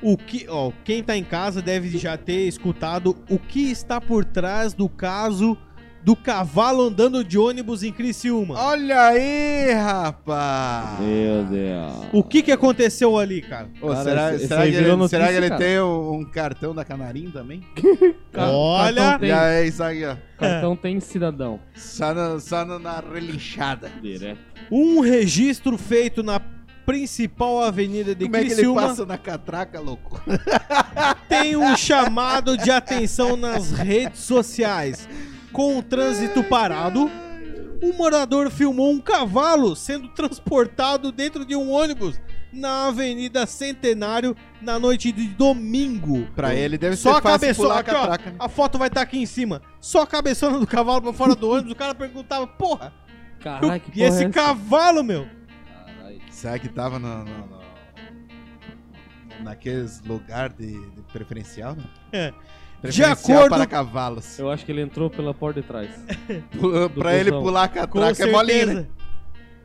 O que, ó, quem tá em casa deve já ter escutado o que está por trás do caso do cavalo andando de ônibus em Criciúma. Olha aí, rapaz. Meu Deus. O que que aconteceu ali, cara? Ô, Cara, será, esse- será esse aí que virou ele, notícia, será que ele cara. tem um, um cartão da Canarim também? (laughs) Olha! Tem, E aí, isso aí, ó. cartão tem cidadão. Só, no- só no- na relinchada. Direto. Um registro feito na principal avenida de Como é que ele Criciúma passa na catraca, louco? tem um chamado de atenção nas redes sociais. Com o trânsito parado, um morador filmou um cavalo sendo transportado dentro de um ônibus na Avenida Centenário na noite de domingo. Pra ele deve Só ser a cabeçona, aqui, ó. catraca. né? A foto vai estar aqui em cima. Só a cabeçona do cavalo pra fora do ônibus. O cara perguntava, porra, Caralho, que e porra esse é cavalo, meu? Caralho. Será que tava no, no- no- naqueles lugares de, de preferencial, né? É. Preferencial acordo- para cavalos. Eu acho que ele entrou pela porta de trás. (laughs) Pra ele pular a Com catraca é molinho, né?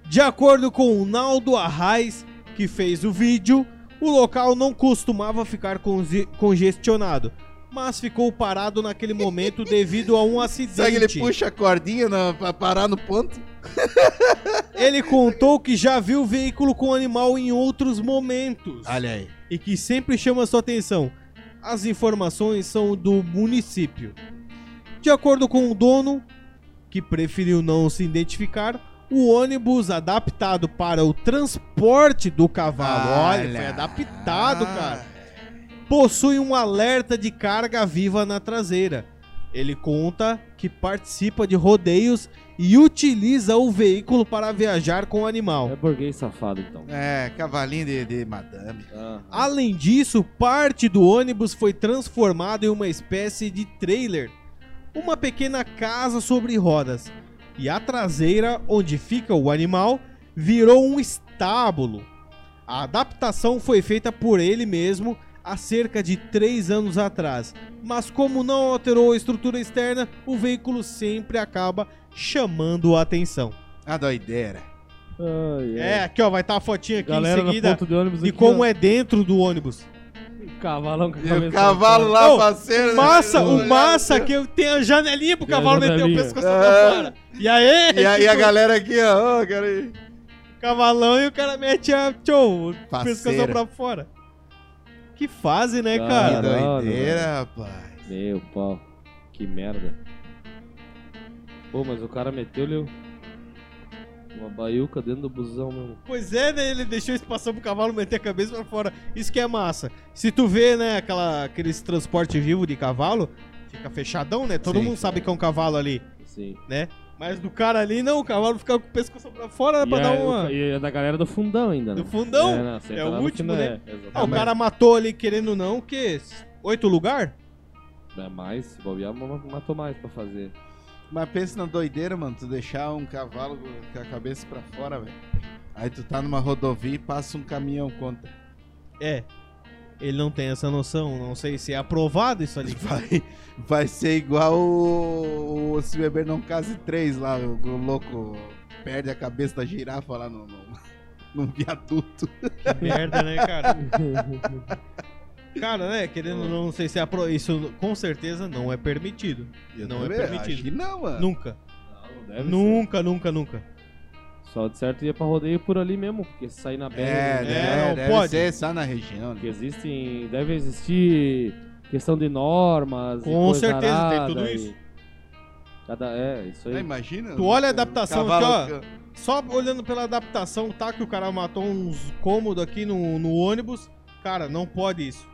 De acordo com o Naldo Arraes, que fez o vídeo, o local não costumava ficar conge- congestionado, mas ficou parado naquele momento (laughs) devido a um acidente. Será que ele puxa a cordinha na, pra parar no ponto? (laughs) Ele contou que já viu o veículo com animal em outros momentos Olha aí. e que sempre chama sua atenção. As informações são do município. De acordo com o dono, que preferiu não se identificar, o ônibus adaptado para o transporte do cavalo, olha, foi adaptado, Ah, cara, possui um alerta de carga viva na traseira. Ele conta que participa de rodeios e utiliza o veículo para viajar com o animal. É burguês safado, então. É, cavalinho de, de madame. Ah, Além disso, parte do ônibus foi transformado em uma espécie de trailer, uma pequena casa sobre rodas, e a traseira, onde fica o animal, virou um estábulo. A adaptação foi feita por ele mesmo, há cerca de 3 anos atrás. Mas como não alterou a estrutura externa, o veículo sempre acaba chamando a atenção. A doideira. Ai, É, aqui ó, vai estar a fotinha aqui Galera em seguida ponto de ônibus de aqui, como ó. é dentro do ônibus. Cavalão com a E cabeça o cavalo lá, Ô, parceiro. Massa, né? o massa que tenho a janelinha pro Tem cavalo meter o pescoço Ah. pra fora. E aí, E a, e a tipo, galera aqui, ó, ó, cara aí. cavalão e o cara mete a tchou, o pescoço pra fora. Que fase, né, Cara, Que doideira, rapaz. Meu pau. Que merda. Pô, mas o cara meteu-lhe uma baiuca dentro do busão mesmo. Pois é, né? Ele deixou espação pro cavalo meter a cabeça pra fora. Isso que é massa. Se tu vê, né, aquela, aqueles transporte vivo de cavalo, fica fechadão, né? Todo Sim. mundo sabe que é um cavalo ali, Assim. né? Mas do cara ali, não, o cavalo fica com o pescoço pra fora, dá E pra dar é, uma... o- e é da galera do fundão ainda, né? Do fundão? É, não, você É entra o último, né? É, Ah, o cara matou ali, querendo ou não, o quê? Oito lugar? É mais, se bobear, ma- matou mais pra fazer. Mas pensa na doideira, mano, tu deixar um cavalo com a cabeça pra fora, velho. Aí tu tá numa rodovia e passa um caminhão contra. É. Ele não tem essa noção, não sei se é aprovado isso ali. (laughs) Vai, vai ser igual o, o Se Beber Não Case 3 lá, o, o louco perde a cabeça da girafa lá no, no, (laughs) num viaduto. Que merda, né, cara? (laughs) Cara, né, querendo ou não, não sei se é aprovado. Isso com certeza não é permitido. Eu Não é permitido. Acho que não, mano. Nunca. Não, não deve Nunca, nunca, nunca. Só de certo ia pra rodeio por ali mesmo, porque se sair na BR. É, né? né, não deve pode. ser só na região. Né? existem. Deve existir questão de normas. e Com certeza, tem arada tudo e- isso. Cada, é, isso aí. Ah, imagina. Tu olha a adaptação cavalo- aqui, Só olhando pela adaptação, tá? Que o cara matou uns cômodos aqui no, no ônibus. Cara, não pode isso.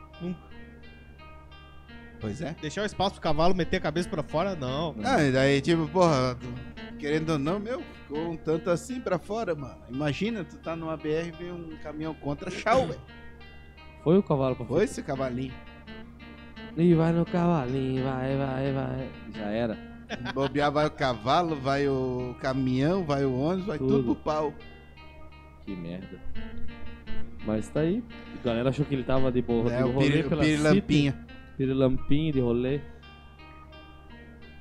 Pois é. Deixar o espaço pro cavalo meter a cabeça pra fora, não. Ah, e daí, tipo, porra, querendo ou não, meu, ficou um tanto assim pra fora, mano. Imagina, tu tá numa BR e vê um caminhão contra chau, velho. Foi o cavalo pra Foi esse cavalinho. E vai no cavalinho, vai, vai, vai. Já era. Bobear vai o cavalo, vai o caminhão, vai o ônibus, vai tudo, Tudo. pro pau. Que merda. Mas tá aí. A galera achou que ele tava de boa. É, o o pela pirilampinha. City, Pirilampinho de rolê.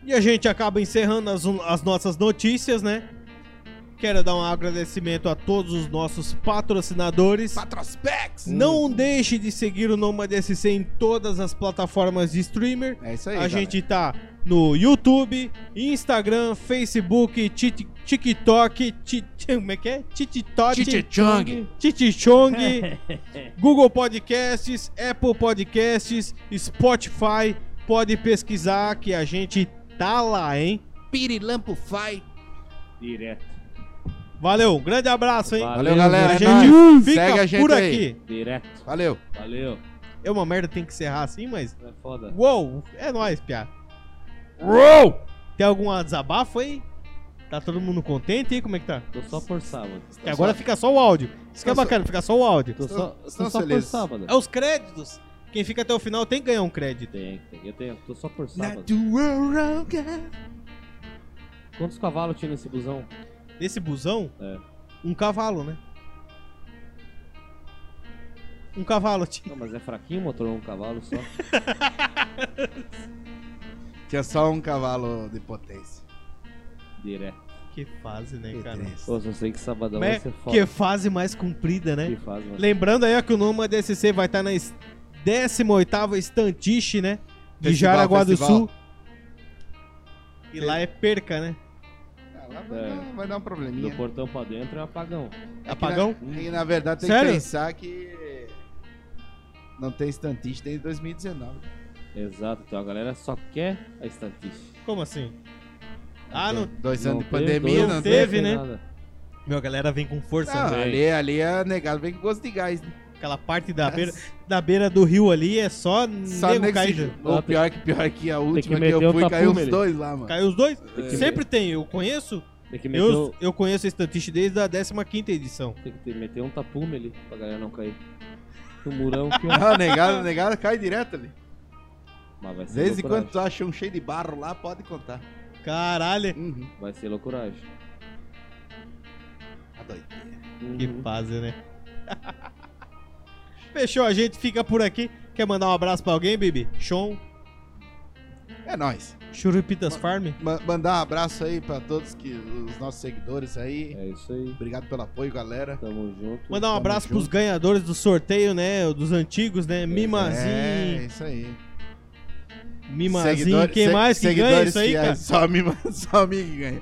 E a gente acaba encerrando as, as nossas notícias, né? Quero dar um agradecimento a todos os nossos patrocinadores. Patrospex! Não deixe de seguir o Nomad SC em todas as plataformas de streamer. É isso aí, A galera. gente tá no YouTube, Instagram, Facebook, Tik- TikTok, Ti- como é que é? TikTok, Chichichong. Titichong, (laughs) Google Podcasts, Apple Podcasts, Spotify. Pode pesquisar que a gente tá lá, hein? Pirilampo Fai. Direto. Valeu, um grande abraço, hein? Valeu, galera. A é gente nóis. fica Segue a gente por aí. aqui. Direto. Valeu. Valeu. É uma merda, tem que encerrar assim, mas. É foda. Uou, é nóis, piá. Tem algum desabafo aí? Tá todo mundo contente aí? Como é que tá? Tô só por sábado. Que agora fica só o áudio. Isso que é Estão bacana, fica só o áudio. Tô só, tô Estão só por felizes. sábado. É os créditos. Quem fica até o final tem que ganhar um crédito. Tem, tem. Eu tenho. Tô só por sábado. Natural girl. Quantos cavalos tinha nesse busão? Nesse busão, É. um cavalo, né? Um cavalo tinha. Não, mas é fraquinho o motor, um cavalo só. (laughs) Tinha só um cavalo de potência. Direto. Que fase, né, Que cara? Pô, só sei que sabadão Mas vai ser foda. que fase mais comprida, né? Que faz, mas... Lembrando aí ó, que o Noma DSC vai estar na 18ª Estantiche, né? De Festival, Jaraguá do festival. Sul. E lá é perca, né? Ah, lá vai, É. dar, vai dar um Do probleminha. portão pra dentro é apagão. É Apagão? Na, e na verdade tem Sério? que pensar que não tem estantista desde 2019. Exato. Então a galera só quer a estatística. Como assim? Ah, não. Dois anos de teve pandemia, não não teve. teve, né? nada. Meu, a galera vem com força. Não, né? ali, ali é negado, vem com gosto de gás. Né? Aquela parte da beira, da beira do rio ali é só, Só nego já. Ou pior que pior que a última que, meter eu o fui, caiu os dois lá, mano. Caiu os dois? É. Sempre tem, eu conheço. Tem que meter, Eu, o- eu conheço a Estantiche desde a 15ª edição. tem que ter- meter um tapume ali pra galera não cair. Um murão que. Não, negado, negado cai direto ali. Mas vai ser Desde quando tu acha um cheio de barro lá, pode contar. Caralho, Uhum. Vai ser loucuragem. A doideira. que Uhum. fase, né? (laughs) Fechou, a gente fica por aqui. Quer mandar um abraço pra alguém, Bibi? Sean, É nóis. Churupitas Farm. Ma- mandar um abraço aí pra todos que, os nossos seguidores aí. É isso aí. Obrigado pelo apoio, galera. Tamo junto. Mandar um abraço pros junto. ganhadores do sorteio, né? Dos antigos, né? É, Mimazinho, isso aí. Mimazinho. Seguidor- Quem se- mais que ganha isso aí, cara? Só mim, (laughs) só mim que ganha.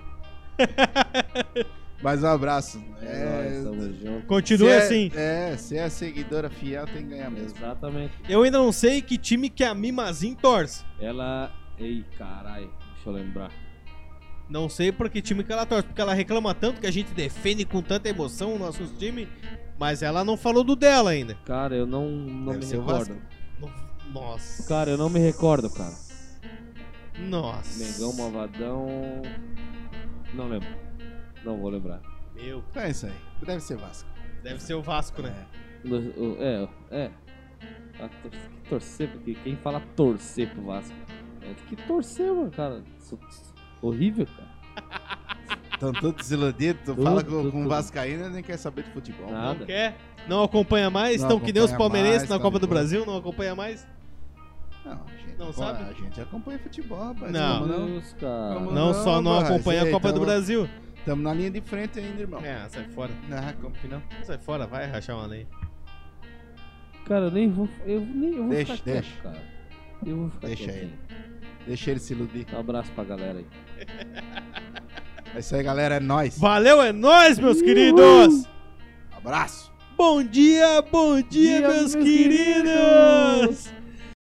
Mais um abraço. É, É. Continue se é- assim. É, se é seguidora fiel, tem que ganhar mesmo. Exatamente. Eu ainda não sei que time que a Mimazinho torce. Ela. Ei, caralho. Deixa eu lembrar. Não sei por que time que ela torce, porque ela reclama tanto que a gente defende com tanta emoção o nosso time, mas ela não falou do dela ainda. Cara, eu não, não Deve me recordo. Nossa. Cara, eu não me recordo, cara. Nossa. Mengão, Malvadão. Não lembro. Não vou lembrar. Meu, é isso aí. Deve ser Vasco. deve ser o Vasco, né? O- É, é. Que torcer, porque quem fala torcer pro Vasco? É que torcer, mano, cara. Isso- Horrível, cara. (laughs) Estão todos desiludidos. Tu fala com, tudo, com um e nem quer saber de futebol. Nada. Não quer? Não acompanha mais? Não Estão que nem os palmeirenses na tá Copa do. Brasil? Não acompanha mais? Não, a gente, Não sabe? A gente acompanha futebol, rapaz. Não. Vamos- Não, Não, só não rapaz, acompanha a Copa do tamo- Brasil. Estamos na linha de frente ainda, irmão. É, sai fora. Ah, como que não? Sai fora, vai rachar uma lei. Cara, eu nem vou. Eu nem eu vou Deixa, ficar deixa. quieto, cara. Eu vou ficar Deixa quietinho. Deixa ele se iludir. Um abraço pra galera aí. É isso aí, galera. É nóis. Valeu, é nóis, meus queridos! Abraço. Bom dia, bom dia, Dia, meus meus queridos!